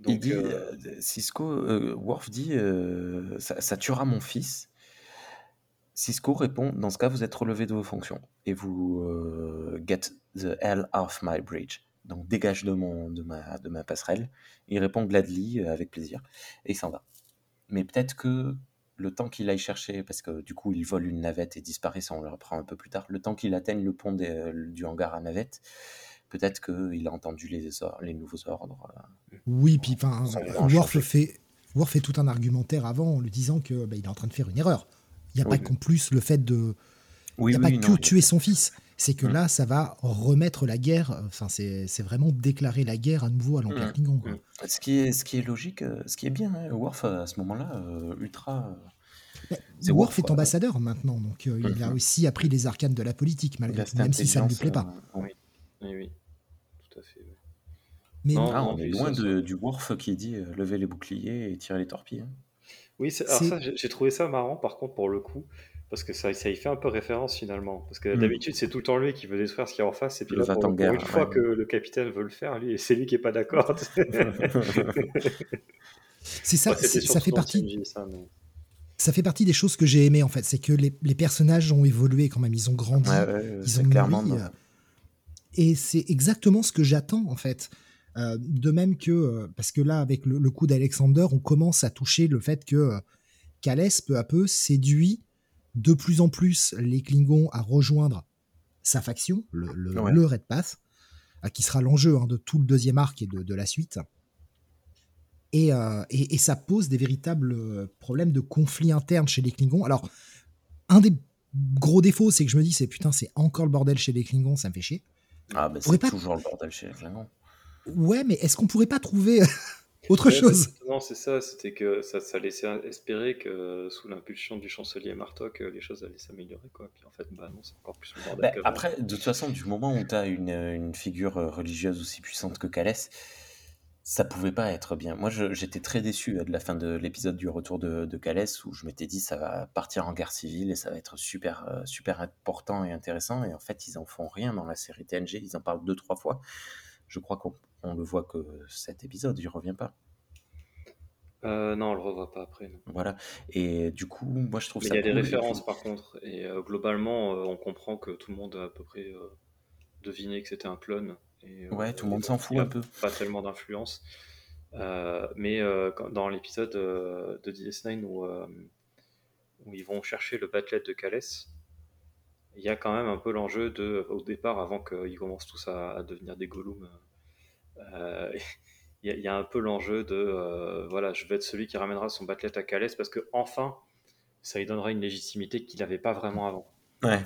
il dit, euh, euh, Cisco, euh, Worf dit, euh, ça, ça tuera mon fils. Cisco répond, dans ce cas, vous êtes relevé de vos fonctions et vous euh, get the hell off my bridge. Donc dégage de, mon, de, ma, de ma passerelle. Il répond gladly, euh, avec plaisir, et il s'en va. Mais peut-être que le temps qu'il aille chercher, parce que du coup il vole une navette et disparaît, ça on le reprend un peu plus tard, le temps qu'il atteigne le pont des- du hangar à navette, peut-être qu'il a entendu les, les nouveaux ordres. euh, Oui, puis Worf fait Worf fait tout un argumentaire avant en lui disant que bah, il est en train de faire une erreur. Il n'y a Oui, pas qu'en plus le fait de. Oui, il n'y a oui, pas que tuer son fils. C'est que Mm. là, ça va remettre la guerre. Enfin, c'est c'est vraiment déclarer la guerre à nouveau à l'Empire Mm. Klingon. quoi. Mm. Ce qui est, ce qui est logique, euh, ce qui est bien, hein, Worf à ce moment-là, euh, ultra. euh, Bah, C'est Worf Worf, est ambassadeur maintenant, donc euh, il a Mhm. aussi appris les arcanes de la politique, malgré tout, même si ça ne lui plaît pas. euh, oui. Oui, oui, tout à fait. Mais Non, Ah, on est loin ça- de- du Worf qui dit euh, lever les boucliers et tirer les torpilles. hein. Oui, c'est- alors C'est- ça, j'ai j'ai trouvé ça marrant par contre pour le coup, parce que ça, ça y fait un peu référence finalement. Parce que Mm. d'habitude, c'est tout le temps lui qui veut détruire ce qu'il y a en face, et puis Le là, pour, pour va-t-en-guerre, une fois ouais. que le capitaine veut le faire, lui, c'est lui qui est pas d'accord. c'est ça, Ouais, c'était c'est- ça surtout fait dans partie. Ça, mais- Ça fait partie des choses que j'ai aimées en fait, c'est que les, les personnages ont évolué quand même, ils ont grandi, Ouais, ils c'est ont clairement. mûri, dans- euh, et c'est exactement ce que j'attends en fait. Euh, de même que euh, parce que là avec le, le coup d'Alexander, on commence à toucher le fait que euh, Calès peu à peu séduit de plus en plus les Klingons à rejoindre sa faction, le, le, Ouais. le Red Path, qui sera l'enjeu hein, de tout le deuxième arc et de, de la suite. Et, euh, et, et ça pose des véritables problèmes de conflit interne chez les Klingons. Alors, un des gros défauts, c'est que je me dis, c'est putain, c'est encore le bordel chez les Klingons, ça me fait chier. Ah, ben pourrait c'est pas- toujours le bordel chez les Klingons. Ouais, mais est-ce qu'on pourrait pas trouver autre Ouais, chose? Non, c'est ça, c'était que ça, ça laissait espérer que sous l'impulsion du chancelier Martok, euh, les choses allaient s'améliorer. Quoi. Puis en fait, bah non, c'est encore plus le bordel Bah, après, de toute façon, du moment où tu as une, euh, une figure euh, religieuse aussi puissante que Calès, ça pouvait pas être bien. Moi, je- j'étais très déçu euh, de la fin de l'épisode du retour de, de Calès, où je m'étais dit ça va partir en guerre civile et ça va être super, euh, super important et intéressant. Et en fait, ils en font rien dans la série TNG. Ils en parlent deux, trois fois. Je crois qu'on on le voit que cet épisode, il revient pas. Euh, non, on le revoit pas après. non. Voilà. Et du coup, moi, je trouve Mais ça il y a des références par contre, et euh, globalement, euh, on comprend que tout le monde a à peu près deviné que c'était un clone. Et, Ouais, tout le monde s'en fout un peu. Pas tellement d'influence. Mais quand- dans l'épisode de DS9 où, où ils vont chercher le battelet de Calès, il y a quand même un peu l'enjeu de, au départ, avant qu'ils commencent tous à, à devenir des Gollum, euh, il y, a- il y a un peu l'enjeu de euh, voilà, je vais être celui qui ramènera son battelet à Calès parce que enfin, ça lui donnera une légitimité qu'il n'avait pas vraiment avant. Ouais.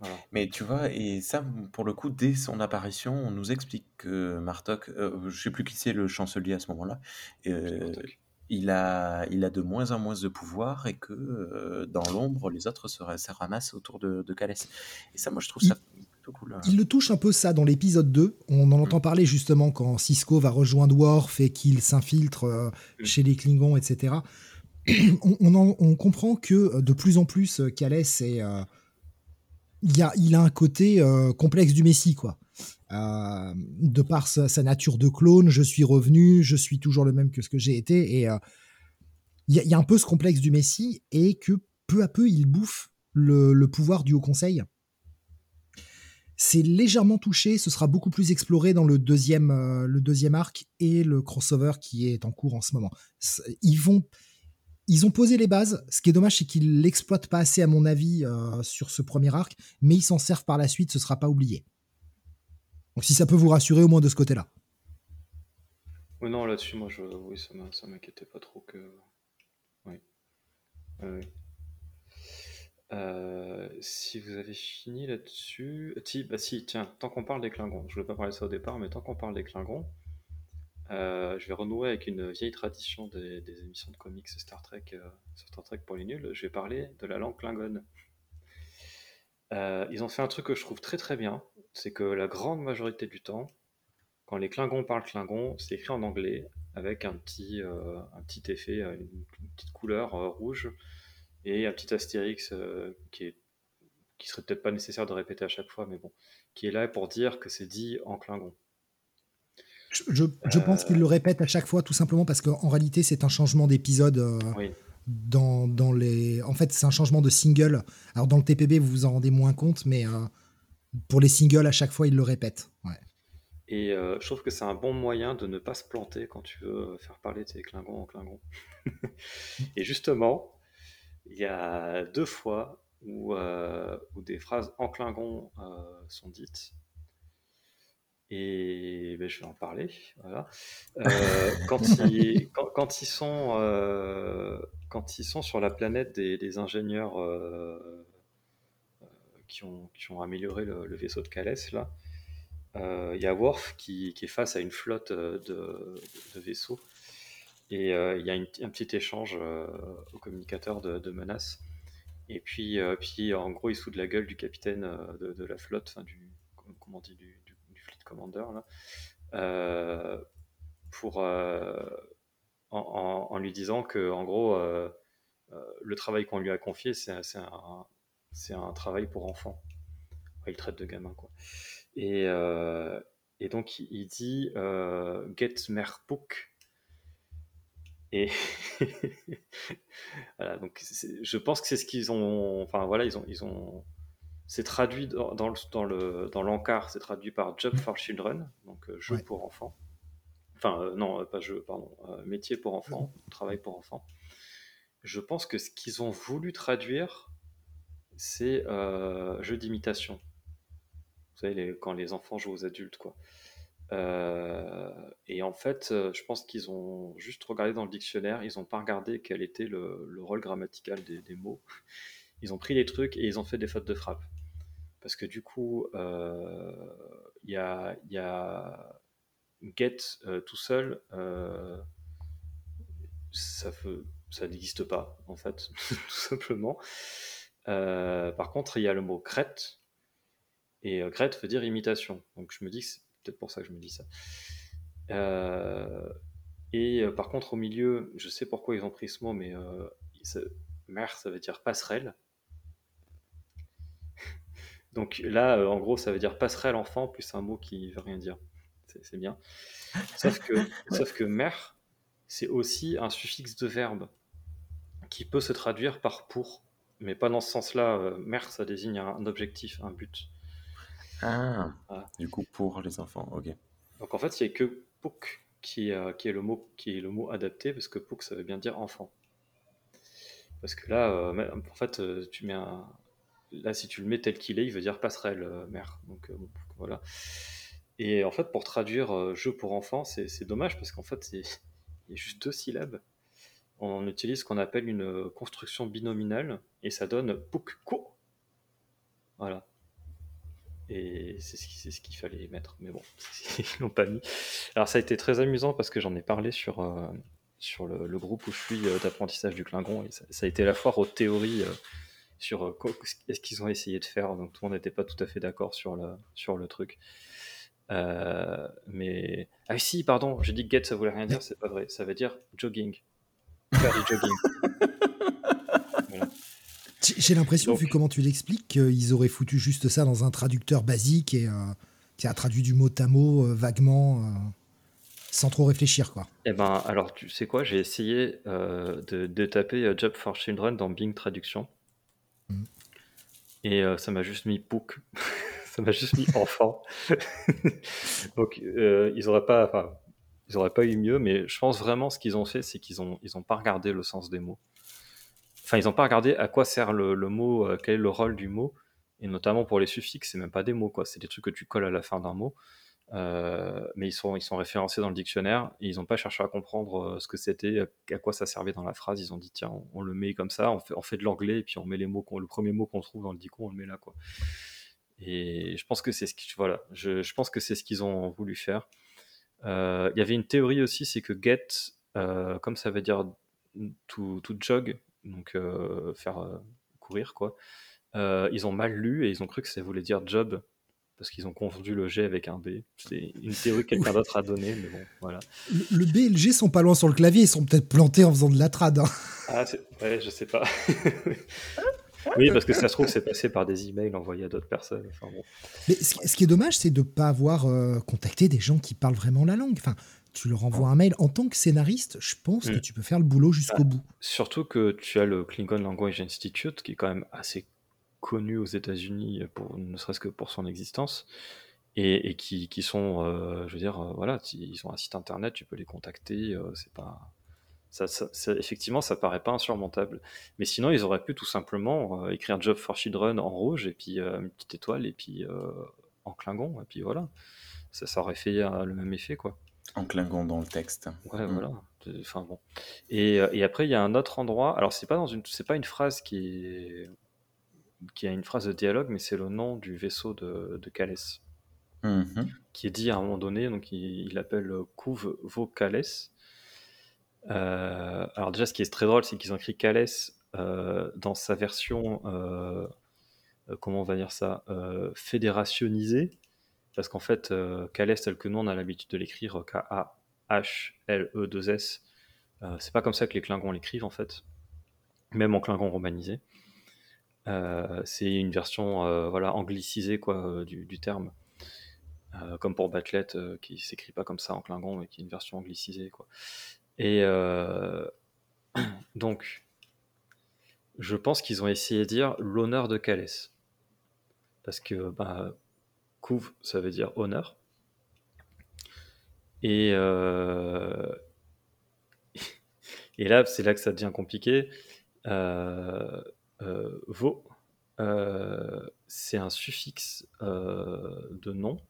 Voilà. Mais tu vois, et ça, pour le coup, dès son apparition, on nous explique que Martok, euh, je sais plus qui c'est le chancelier à ce moment-là, euh, il a, il a de moins en moins de pouvoir et que euh, dans l'ombre, les autres se, se ramassent autour de, de Calès. Et ça, moi, je trouve ça cool. hein. Il le touche un peu ça dans l'épisode 2. On en entend parler justement quand Cisco va rejoindre Worf et qu'il s'infiltre euh, Mm. chez les Klingons, etc. on, on en- on comprend que euh, de plus en plus, euh, est, euh, y a, il a un côté euh, complexe du Messie, quoi. De par sa, sa nature de clone, je suis revenu, je suis toujours le même que ce que j'ai été. Et il y, a- il y a un peu ce complexe du Messie et que peu à peu, il bouffe le, le pouvoir du Haut Conseil. C'est légèrement touché, ce sera beaucoup plus exploré dans le deuxième, euh, le deuxième arc et le crossover qui est en cours en ce moment. Ils ils ont posé les bases. Ce qui est dommage, c'est qu'ils l'exploitent pas assez, à mon avis, euh, sur ce premier arc, mais ils s'en servent par la suite, ce sera pas oublié. Donc si ça peut vous rassurer au moins de ce côté-là. Oui, non, là-dessus, moi, je, oui, ça m'inquiétait pas trop que. Oui. Oui. Euh, si vous avez fini là-dessus. Si, bah si, tiens, tant qu'on parle des Klingons, je voulais pas parler de ça au départ, mais tant qu'on parle des Klingons, euh, je vais renouer avec une vieille tradition des, émissions de comics Star Trek, euh, Star Trek pour les nuls. Je vais parler de la langue Klingon. Euh, ils ont fait un truc que je trouve très très bien, c'est que la grande majorité du temps, quand les Klingons parlent Klingon, c'est écrit en anglais avec un petit, un petit effet, une, petite couleur rouge et un petit astérix euh, qui est qui serait peut-être pas nécessaire de répéter à chaque fois, mais bon, qui est là pour dire que c'est dit en Klingon. Je, je- je pense qu'ils le répètent à chaque fois, tout simplement parce qu'en réalité, c'est un changement d'épisode. euh, Oui. dans, dans les. En fait, c'est un changement de single. Alors, dans le TPB, vous vous en rendez moins compte, mais euh, pour les singles, à chaque fois, ils le. Ouais. Et euh, je trouve que c'est un bon moyen de ne pas se planter quand tu veux faire parler tes Klingons en Klingon. et justement, il y a deux fois où, euh, où des phrases en Klingon euh, sont dites. Et ben, je vais en parler. Voilà. Euh, quand, ils, quand, quand, ils sont, quand ils sont sur la planète des, des ingénieurs qui, ont, qui ont amélioré le, vaisseau de Calès, là, il y a Worf qui, qui, est face à une flotte de, de vaisseaux. Et il y a un petit échange au communicateur de, de menaces. Et puis, puis, en gros, il se la gueule du capitaine de, la flotte, du, comment on dit, du, Commander, là, euh, pour, euh, en, lui disant que, en gros, euh, le travail qu'on lui a confié, c'est un, travail pour enfants. il traite de gamin, quoi. Et, donc, il dit Get Merpook. Et voilà, donc je pense que c'est ce qu'ils ont. Enfin voilà, ils ont, ils ont, c'est traduit dans, dans, le, dans l'encart, c'est traduit par Job for Children, donc euh, jeu pour enfants. Enfin, euh, non, pas jeu, pardon, euh, métier pour enfants, travail pour enfants. Je pense que ce qu'ils ont voulu traduire, c'est jeu d'imitation. Vous savez, quand les enfants jouent aux adultes, quoi. Et en fait, je pense qu'ils ont juste regardé dans le dictionnaire, ils n'ont pas regardé quel était le, le rôle grammatical des, mots. Ils ont pris les trucs et ils ont fait des fautes de frappe parce que du coup, euh, il y, a, get euh, tout seul, euh, ça, n'existe pas, en fait, tout simplement. par contre, il y a le mot crête, et crête veut dire imitation. Donc je me dis que peut-être pour ça que je me dis ça. et par contre, au milieu, je sais pourquoi ils ont pris ce mot, mais mer, ça veut dire passerelle. Donc là, euh, en gros, ça veut dire passerelle enfant plus un mot qui veut rien dire. C'est bien. Sauf que, sauf que mer, c'est aussi un suffixe de verbe qui peut se traduire par pour, mais pas dans ce sens-là. Euh, mer, ça désigne un objectif, un but. Ah, du coup, pour les enfants, ok. Donc en fait, il n'y a que pouk qui, euh, qui, est le mot, qui est le mot adapté, parce que pouk, ça veut bien dire enfant. Parce que là, en fait, tu mets un, là, si tu le mets tel qu'il est, il veut dire passerelle euh, mère. Donc euh, voilà. Et en fait, pour traduire euh, jeu pour enfants, c'est dommage parce qu'en fait, il y a juste deux syllabes. On utilise ce qu'on appelle une construction binominale et ça donne pouk ko. Voilà. Et c'est ce qu'il fallait mettre. Mais bon, ils l'ont pas mis. Alors ça a été très amusant parce que j'en ai parlé sur, sur le, groupe où je suis d'apprentissage du Klingon. Et ça, a été la foire aux théories sur euh, ce qu'ils ont essayé de faire. Donc tout le monde n'était pas tout à fait d'accord sur le, sur le truc. Euh, mais ah si, pardon, j'ai dit get, ça voulait rien dire, c'est pas vrai. Ça veut dire jogging, faire du jogging. J'ai l'impression, vu comment tu l'expliques, qu'ils auraient foutu juste ça dans un traducteur basique et euh, qui a traduit du mot à mot vaguement, sans trop réfléchir, quoi. Eh ben, alors tu sais quoi, j'ai essayé de, de, taper Job for Children dans Bing Traduction. Et euh, ça m'a juste mis Pouk. ça m'a juste mis enfant. Donc, euh, ils n'auraient pas, enfin, ils auraient pas eu mieux, mais je pense vraiment ce qu'ils ont fait, c'est qu'ils ont, ils ont pas regardé le sens des mots. Enfin, ils n'ont pas regardé à quoi sert le, mot, euh, quel est le rôle du mot, et notamment pour les suffixes, c'est même pas des mots, quoi. C'est des trucs que tu colles à la fin d'un mot. Euh, mais ils sont, référencés dans le dictionnaire et ils n'ont pas cherché à comprendre euh, ce que c'était, à quoi ça servait dans la phrase. Ils ont dit tiens, on, le met comme ça, on fait, de l'anglais et puis on met les mots, le premier mot qu'on trouve dans le dico, on le met là quoi. Et je pense que c'est ce qui, voilà, je, pense que c'est ce qu'ils ont voulu faire. Il y avait une théorie aussi, c'est que get, comme ça veut dire to, to jog, donc faire courir quoi. ils ont mal lu et ils ont cru que ça voulait dire job parce qu'ils ont confondu le G avec un B. C'est une théorie que quelqu'un d'autre a donnée, mais bon, voilà. Le, B et le G sont pas loin sur le clavier, ils sont peut-être plantés en faisant de la trad. Hein. Ah, ouais, je sais pas. oui, parce que ça se trouve, c'est passé par des emails envoyés à d'autres personnes. Enfin, bon. Mais ce, qui est dommage, c'est de ne pas avoir euh, contacté des gens qui parlent vraiment la langue. Enfin, tu leur envoies un mail. En tant que scénariste, je pense que mm. tu peux faire le boulot jusqu'au bah, bout. Surtout que tu as le Klingon Language Institute, qui est quand même assez connu aux États-Unis, ne serait-ce que pour son existence, et, qui, qui, sont, euh, je veux dire, euh, voilà, ils ont un site internet, tu peux les contacter, euh, c'est pas. Ça, ça, effectivement, ça paraît pas insurmontable. Mais sinon, ils auraient pu tout simplement écrire Job for Children en rouge, et puis une petite étoile, et puis en Klingon, et puis voilà. ça, ça aurait fait euh, le même effet, quoi. En clingon dans le texte. Ouais, Mm. voilà. Enfin bon. Et, euh, et après, il y a un autre endroit. Alors, c'est pas dans une, c'est pas une phrase qui est, qui a une phrase de dialogue, mais c'est le nom du vaisseau de, de Calès, Mhm. qui est dit à un moment donné. Donc, il, il appelle Couve vos Calès. Euh, alors déjà, ce qui est très drôle, c'est qu'ils ont écrit Calès euh, dans sa version, euh, comment on va dire ça, fédérationnisée, parce qu'en fait, euh, Calès tel que nous on a l'habitude de l'écrire euh, K-A-H-L-E-2-S, euh, c'est pas comme ça que les Klingons l'écrivent en fait, même en Klingon romanisé. Euh, c'est une version euh, voilà anglicisée quoi du, terme, comme pour Batlet qui s'écrit pas comme ça en Klingon mais qui est une version anglicisée quoi. Et donc, je pense qu'ils ont essayé de dire l'honneur de Calès. Parce que bah, Couve, ça veut dire honneur. Et, euh, et là, c'est là que ça devient compliqué. Euh, euh, euh, c'est un suffixe de nom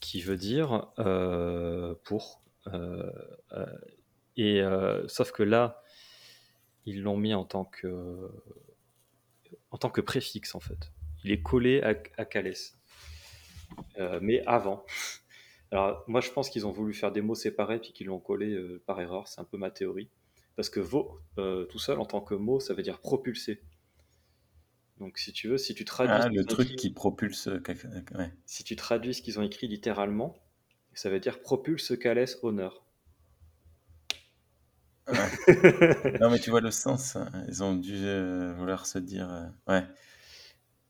qui veut dire pour. Et sauf que là, ils l'ont mis en tant que en tant que préfixe en fait. Il est collé à, à Calès, mais avant. Alors moi, je pense qu'ils ont voulu faire des mots séparés puis qu'ils l'ont collé euh, par erreur. C'est un peu ma théorie. Parce que vo, euh, tout seul en tant que mot, ça veut dire propulser. Donc si tu veux, si tu traduis, Ah, ce le qu'ils ont truc écrit- qui propulse. Ouais. si tu traduis ce qu'ils ont écrit littéralement, ça veut dire propulse Calès honneur. Non, mais tu vois le sens. hein. Ils ont dû euh, vouloir se dire. euh, Ouais.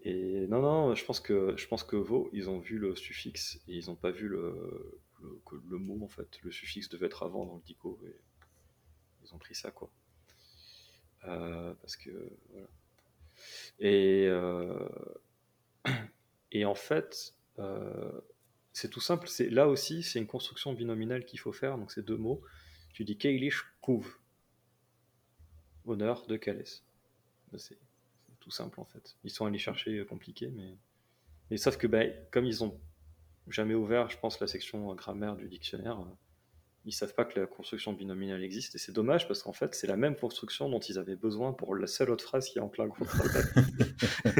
Et non, non, je pense que je ils ont vu le suffixe et ils n'ont pas vu le, que le mot en fait. Le suffixe devait être avant dans le dico et ils ont pris ça quoi. Euh, parce que voilà. Et euh, en fait, euh, c'est tout simple. Là aussi, c'est une construction binominale qu'il faut faire. Donc c'est deux mots. Tu dis Keilish Couve, honneur de C'est c'est tout simple en fait. Ils sont allés chercher euh, compliqué, mais mais sauf que ben, comme ils ont jamais ouvert, je pense, la section grammaire du dictionnaire, euh, ils savent pas que la construction binominale existe et c'est dommage parce qu'en fait c'est la même construction dont ils avaient besoin pour la seule autre phrase qui est en Klingon.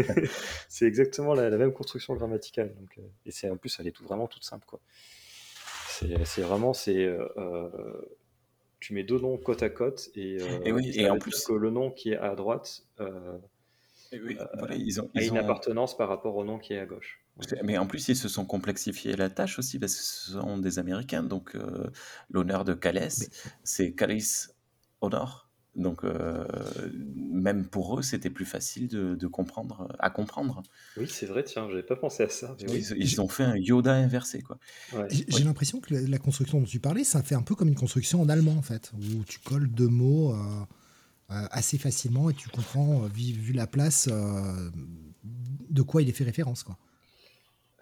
c'est exactement la, la même construction grammaticale. Donc, euh, et c'est en plus elle est tout vraiment toute simple quoi. C'est vraiment c'est euh, tu mets deux noms côte à côte et, euh, Et oui, et en plus- que le nom qui est à droite Et oui, voilà, ils ont, a ils une ont- appartenance par rapport au nom qui est à gauche. Mais en plus, ils se sont complexifiés la tâche aussi parce que ce sont des Américains. Donc, euh, l'honneur de Calès, c'est Calais Honor. Donc, euh, même pour eux, c'était plus facile de, de comprendre, à comprendre. Oui, c'est vrai, tiens, j'avais pas pensé à ça. mais oui. Ils, ils ont fait un Yoda inversé, quoi. Ouais. J'ai l'impression que la, la construction dont tu parlais, ça fait un peu comme une construction en allemand, en fait, où tu colles deux mots euh, euh, assez facilement et tu comprends, euh, vu, vu la place, euh, de quoi il est fait référence. Quoi.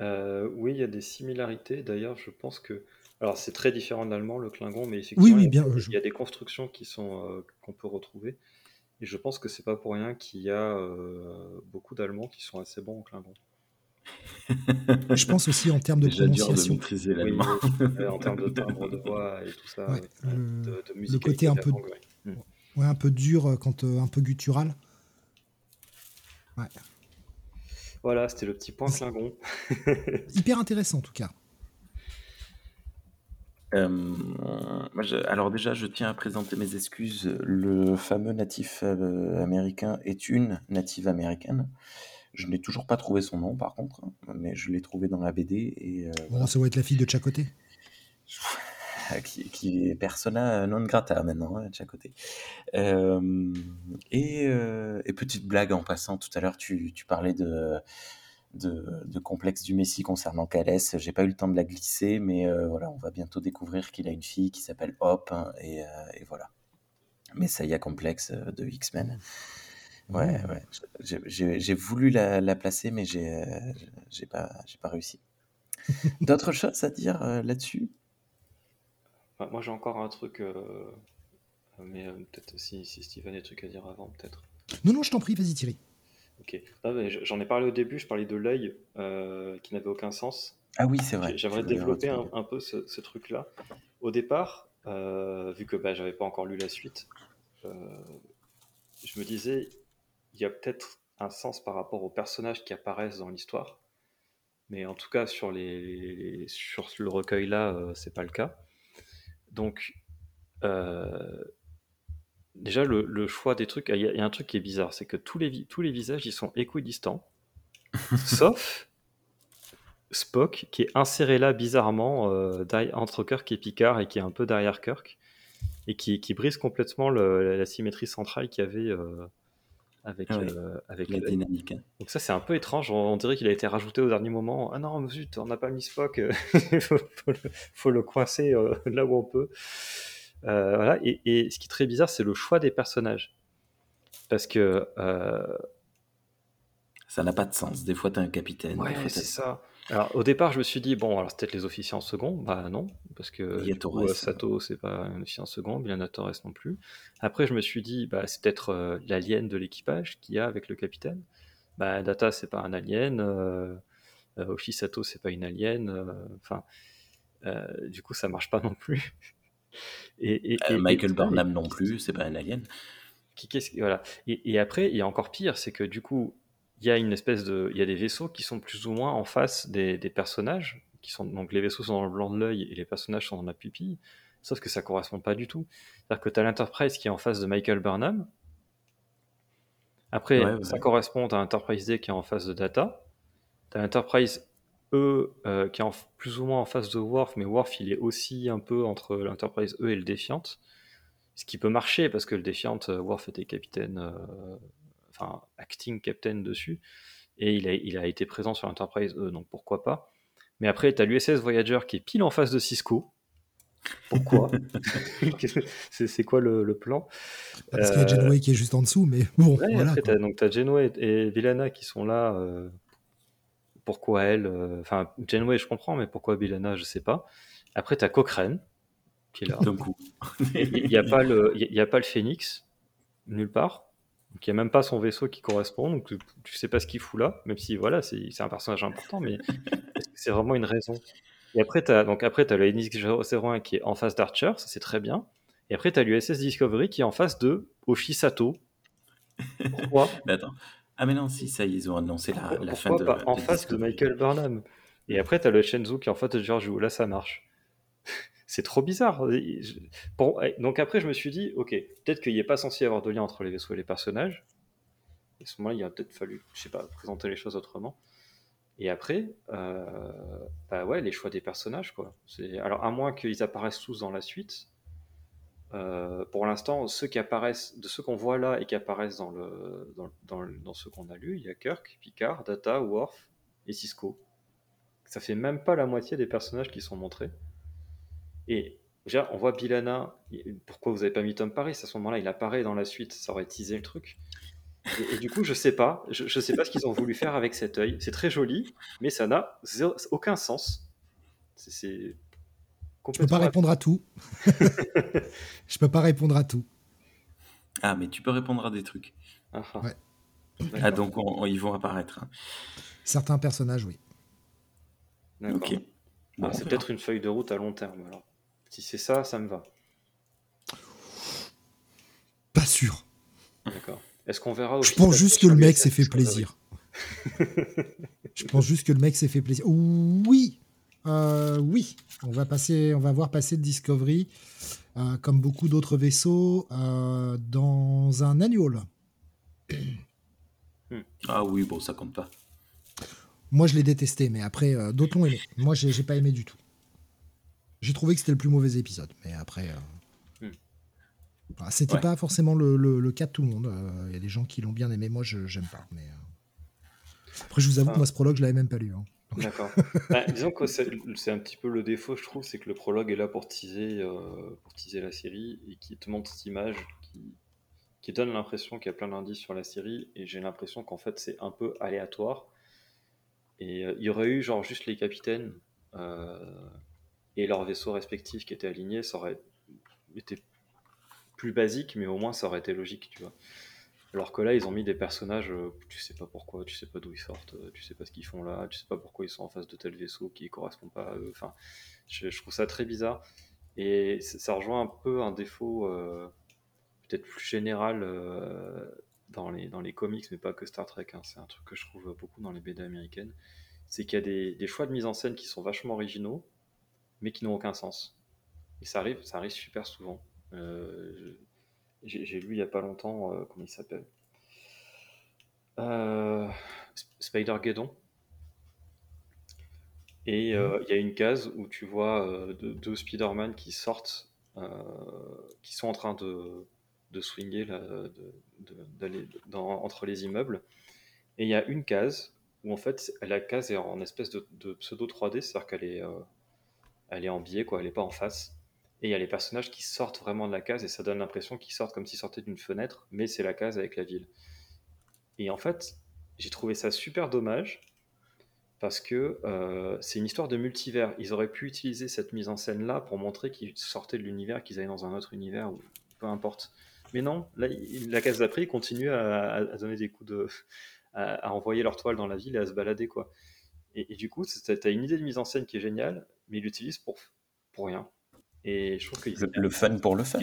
Euh, oui, il y a des similarités. D'ailleurs, je pense que. Alors, c'est très différent de l'allemand, le Klingon, mais effectivement, Oui, oui, il y a- bien, euh, je- il y a des constructions qui sont euh, qu'on peut retrouver. Et je pense que c'est pas pour rien qu'il y a euh, beaucoup d'Allemands qui sont assez bons en Klingon. Je pense aussi en termes de Déjà dur de prononciation. l'allemand. oui, euh, en termes de timbre de voix et tout ça, Ouais, de, de le côté un de peu- langue, oui. Ouais, un peu dur, euh, quand, euh, un peu guttural. Ouais. Voilà, c'était le petit point Klingon. Hyper intéressant en tout cas. Euh, moi, je- alors déjà, je tiens à présenter mes excuses. Le fameux natif euh, américain est une native américaine. Je n'ai toujours pas trouvé son nom, par contre, hein, mais je l'ai trouvé dans la BD et euh, Bon, ça doit être la fille de chaque côté. qui, qui est persona non grata maintenant, hein, de chaque côté. Euh, et, euh, et petite blague en passant, tout à l'heure, tu, tu parlais de, de, de complexe du Messie concernant Calès. J'ai pas eu le temps de la glisser, mais euh, voilà, on va bientôt découvrir qu'il a une fille qui s'appelle Hop, hein, et, euh, et voilà. Mais ça y a complexe euh, de X-Men. Ouais, ouais. J'ai- voulu la, la placer, mais j'ai euh, pas, pas réussi. D'autres choses à dire euh, là-dessus? Enfin, moi, j'ai encore un truc, euh, mais euh, peut-être si, si Steven a des trucs à dire avant, peut-être. Non, non, je t'en prie, vas-y Thierry. Ok. J'en ai parlé au début, je parlais de l'œil euh, qui n'avait aucun sens. Ah oui, c'est vrai. J'aimerais développer un, peu ce, truc-là. Au départ, euh, vu que bah, j'avais pas encore lu la suite, euh, je me disais, il y a peut-être un sens par rapport aux personnages qui apparaissent dans l'histoire. Mais en tout cas, sur, les, sur le recueil-là, euh, c'est pas le cas. Donc, déjà, le, choix des trucs, il y, a un truc qui est bizarre, c'est que tous les, tous les visages, ils sont équidistants, sauf Spock, qui est inséré là bizarrement euh, entre Kirk et Picard, et qui est un peu derrière Kirk, et qui, qui brise complètement la, symétrie centrale qu'il y avait euh, avec, ah euh, avec la dynamique. Donc ça, c'est un peu étrange, on, dirait qu'il a été rajouté au dernier moment. Ah non, zut, on n'a pas mis Spock, il faut, faut, le, coincer là où on peut. voilà. Et, et, ce qui est très bizarre, c'est le choix des personnages. Parce que ça n'a pas de sens. Des fois, tu as un capitaine. Ouais, c'est ça. Alors, au départ, je me suis dit, bon, alors c'est peut-être les officiers en second. Bah non, parce que du coup, euh, Sato, c'est pas un officier en second, Bilana Torres non plus. Après, je me suis dit, bah, c'est peut-être euh, l'alien de l'équipage qu'il y a avec le capitaine. Bah, Data, c'est pas un alien. Euh, euh Sato, c'est pas une alien. Enfin, du coup, ça marche pas non plus. et, Michael Burnham non plus, c'est pas un alien. Qui, voilà. et après, il y a encore pire, c'est que du coup, il y a une espèce de, il y a des vaisseaux qui sont plus ou moins en face des, personnages, qui sont donc les vaisseaux sont dans le blanc de l'œil et les personnages sont dans la pupille, sauf que ça correspond pas du tout. C'est-à-dire que tu as l'Enterprise qui est en face de Michael Burnham. Après, ça correspond à l'Enterprise D qui est en face de Data. Tu as l'Enterprise E euh, qui est en, plus ou moins en face de Worf, mais Worf il est aussi un peu entre l'Enterprise E et le Defiant. Ce qui peut marcher parce que le Defiant, euh, Worf était capitaine euh, acting captain dessus, et il a, il a été présent sur Enterprise E, donc pourquoi pas. Mais après, tu as l'USS Voyager qui est pile en face de Cisco. Pourquoi? C'est quoi le, plan? Parce qu'il y a Genway euh, qui est juste en dessous, mais bon. voilà, après, as, donc tu as Genway et Villana qui sont là. Euh, pourquoi elle euh, Enfin, Genway, je comprends, mais pourquoi Villana, je sais pas. Après, tu as Cochrane qui est là. Il n'y a, a pas le Phoenix, nulle part. Donc il n'y a même pas son vaisseau qui correspond, donc tu, ne sais pas ce qu'il fout là, même si voilà, c'est un personnage important, mais c'est vraiment une raison Et après, tu as, donc après, as le NX-01 qui est en face d'Archer, ça c'est très bien. Et après, tu as l'USS Discovery qui est en face de Oshisato. Pourquoi? Ah, mais non, si, ça, ils ont annoncé la, la fin de. Pas? en face de Michael Burnham. Et après, tu as le Shenzhou qui est en face de Giorgio. Là, ça marche c'est trop bizarre. donc après, je me suis dit, ok, peut-être qu'il n'y est pas censé y avoir de lien entre les vaisseaux et les personnages. À ce moment-là, il a peut-être fallu, je sais pas, présenter les choses autrement. Et après, euh, bah ouais, les choix des personnages, quoi. Alors, à moins qu'ils apparaissent tous dans la suite, euh, pour l'instant, ceux qui apparaissent, de ceux qu'on voit là et qui apparaissent dans, le, qu'on a lus, il y a Kirk, Picard, Data, Worf et Cisco. Ça fait même pas la moitié des personnages qui sont montrés. Et déjà, on voit Bilana. Pourquoi vous n'avez pas mis Tom Paris? À ce moment-là, il apparaît dans la suite. Ça aurait teasé le truc. Et, du coup, je sais pas. Je, je sais pas ce qu'ils ont voulu faire avec cet œil. C'est très joli, mais ça n'a aucun sens. C'est. Je peux pas répondre à tout. je peux pas répondre à tout. Ah, mais tu peux répondre à des trucs. Ah, ah. ah donc ils vont apparaître. Hein. Certains personnages, oui. Ok. c'est peut-être une feuille de route à long terme alors. Si c'est ça, ça me va. Pas sûr. D'accord. Est-ce qu'on verra Je pense juste que le mec s'est fait plaisir. Je pense juste que le mec s'est fait plaisir. Oui, euh, oui. On va passer, on va voir passer de Discovery, euh, comme beaucoup d'autres vaisseaux, euh, dans un annual. Hmm. Ah oui, bon, ça compte pas. Moi, je l'ai détesté, mais après, d'autres l'ont aimé. Moi, j'ai pas aimé du tout. J'ai trouvé que c'était le plus mauvais épisode, mais après. Euh, hmm. c'était pas forcément le, cas de tout le monde. Il euh, y a des gens qui l'ont bien aimé, moi je j'aime pas. Mais euh, après, je vous avoue que ah. moi ce prologue, je l'avais même pas lu. Hein. D'accord. Bah, disons que c'est un petit peu le défaut, je trouve, c'est que le prologue est là pour teaser, pour teaser la série et qui te montre cette image qui, qui donne l'impression qu'il y a plein d'indices sur la série et j'ai l'impression qu'en fait c'est un peu aléatoire. Et il y aurait eu genre juste les capitaines et leurs vaisseaux respectifs qui étaient alignés, ça aurait été plus basique, mais au moins ça aurait été logique, tu vois. Alors que là, ils ont mis des personnages, euh, tu sais pas pourquoi, tu sais pas d'où ils sortent, euh, tu sais pas ce qu'ils font là, tu sais pas pourquoi ils sont en face de tel vaisseau qui correspond pas à eux. Enfin, je, trouve ça très bizarre. Et ça rejoint un peu un défaut euh, peut-être plus général dans, les, dans les comics, mais pas que Star Trek. hein. C'est un truc que je trouve beaucoup dans les BD américaines. C'est qu'il y a des choix de mise en scène qui sont vachement originaux, mais qui n'ont aucun sens. Et ça arrive, ça arrive super souvent. Euh, j'ai lu il y a pas longtemps, euh, comment il s'appelle? Euh, Sp- Spider-Geddon. Et euh, il y a une case où tu vois deux, deux Spider-Man qui sortent, qui sont en train de, de swinger, là, de- de- d'aller dans- entre les immeubles. Et il y a une case où en fait la case est en espèce de, pseudo 3D, c'est-à-dire qu'elle est, elle est en biais, quoi, elle n'est pas en face. Et il y a les personnages qui sortent vraiment de la case et ça donne l'impression qu'ils sortent comme s'ils sortaient d'une fenêtre, mais c'est la case avec la ville. Et en fait, j'ai trouvé ça super dommage parce que euh, c'est une histoire de multivers. Ils auraient pu utiliser cette mise en scène-là pour montrer qu'ils sortaient de l'univers, qu'ils allaient dans un autre univers, ou peu importe. Mais non, là, la case d'après, ils continuent à donner des coups de. À, à envoyer leur toile dans la ville et à se balader, quoi. Et, et du coup, c'est- t'as une idée de mise en scène qui est géniale, mais ils l'utilisent pour, pour rien. Et je trouve que. Le, le fun pour le fun.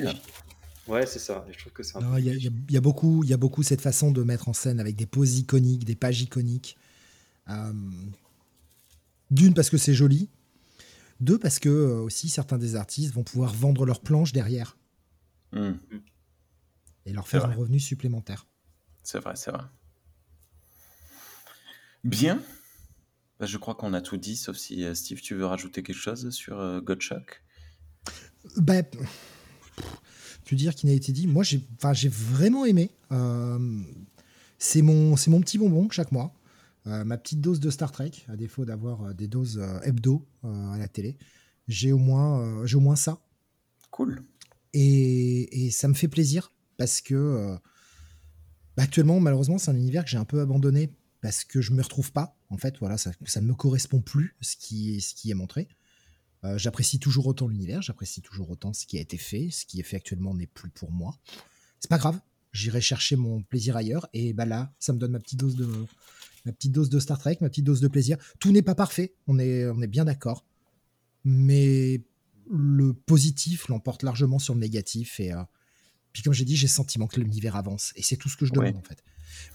Ouais, c'est ça. Et je trouve que c'est. Il y, a- il y a- il y a beaucoup, il y a beaucoup cette façon de mettre en scène avec des poses iconiques, des pages iconiques. Euh, D'une parce que c'est joli, deux parce que euh, aussi certains des artistes vont pouvoir vendre leurs planches derrière Hmm, et leur faire un revenu supplémentaire. c'est vrai, c'est vrai. Bien. Bah, je crois qu'on a tout dit, sauf si euh, Steve, tu veux rajouter quelque chose sur euh, Godshock Bah, tu dire qu'il n'a été dit? Moi, j'ai, vraiment aimé. Euh, c'est mon, mon petit bonbon chaque mois. Euh, ma petite dose de Star Trek, à défaut d'avoir des doses hebdo à la télé. J'ai au moins, j'ai au moins ça. Cool. Et, et ça me fait plaisir parce que bah, actuellement, malheureusement, c'est un univers que j'ai un peu abandonné parce que je me retrouve pas. En fait, voilà, ça, ça ne me correspond plus ce qui est, ce qui est montré. Euh, j'apprécie toujours autant l'univers, j'apprécie toujours autant ce qui a été fait. Ce qui est fait actuellement n'est plus pour moi. C'est pas grave, j'irai chercher mon plaisir ailleurs. Et bah là, ça me donne ma petite dose de, ma petite dose de Star Trek, ma petite dose de plaisir. Tout n'est pas parfait, on est, on est bien d'accord. Mais le positif l'emporte largement sur le négatif. Et euh, puis, comme j'ai dit, j'ai le sentiment que l'univers avance. Et c'est tout ce que je Ouais. demande, en fait.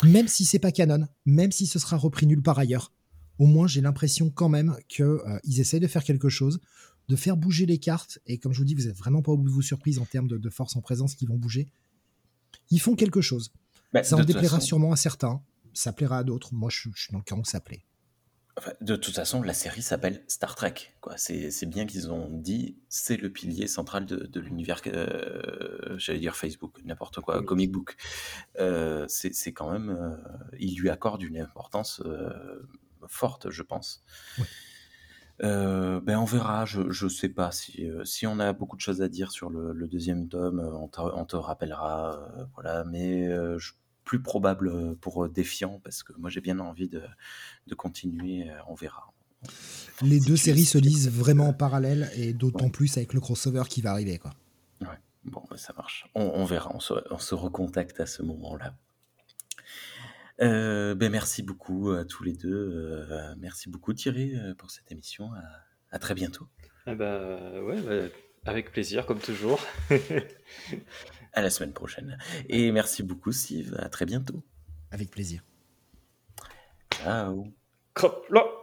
Même si c'est pas canon, même si ce sera repris nulle part ailleurs, au moins j'ai l'impression quand même qu'ils essayent de faire quelque chose, de faire bouger les cartes. Et comme je vous dis, vous êtes vraiment pas au bout de vos surprises en termes de, de force en présence qui vont bouger. Ils font quelque chose. Bah, Ça en déplaira façon- sûrement à certains. Ça plaira à d'autres. Moi, je, je suis dans le camp où ça plaît. Enfin, de toute façon, la série s'appelle Star Trek. quoi. C'est c'est bien qu'ils ont dit, c'est le pilier central de, de l'univers, euh, j'allais dire Facebook, n'importe quoi, Comic. comic book. Euh, c'est c'est quand même, euh, il lui accorde une importance euh, forte, je pense. Ben on verra, je ne sais pas si, si on a beaucoup de choses à dire sur le, le deuxième tome, on te, on te rappellera, voilà, mais je- plus probable euh, pour euh, Défiant, parce que moi j'ai bien envie de, de continuer, euh, on verra. Les deux séries se lisent vraiment en parallèle et d'autant Ouais. plus avec le crossover qui va arriver. Quoi. Bon, ben, ça marche. On, on verra, on se, on se recontacte à ce moment-là. Euh, ben merci beaucoup à tous les deux. euh, merci beaucoup Thierry pour cette émission. À, à très bientôt. Ah bah, ouais, bah, avec plaisir, comme toujours. À la semaine prochaine. Et merci beaucoup Steve. À très bientôt. Avec plaisir. Ciao. Crop, là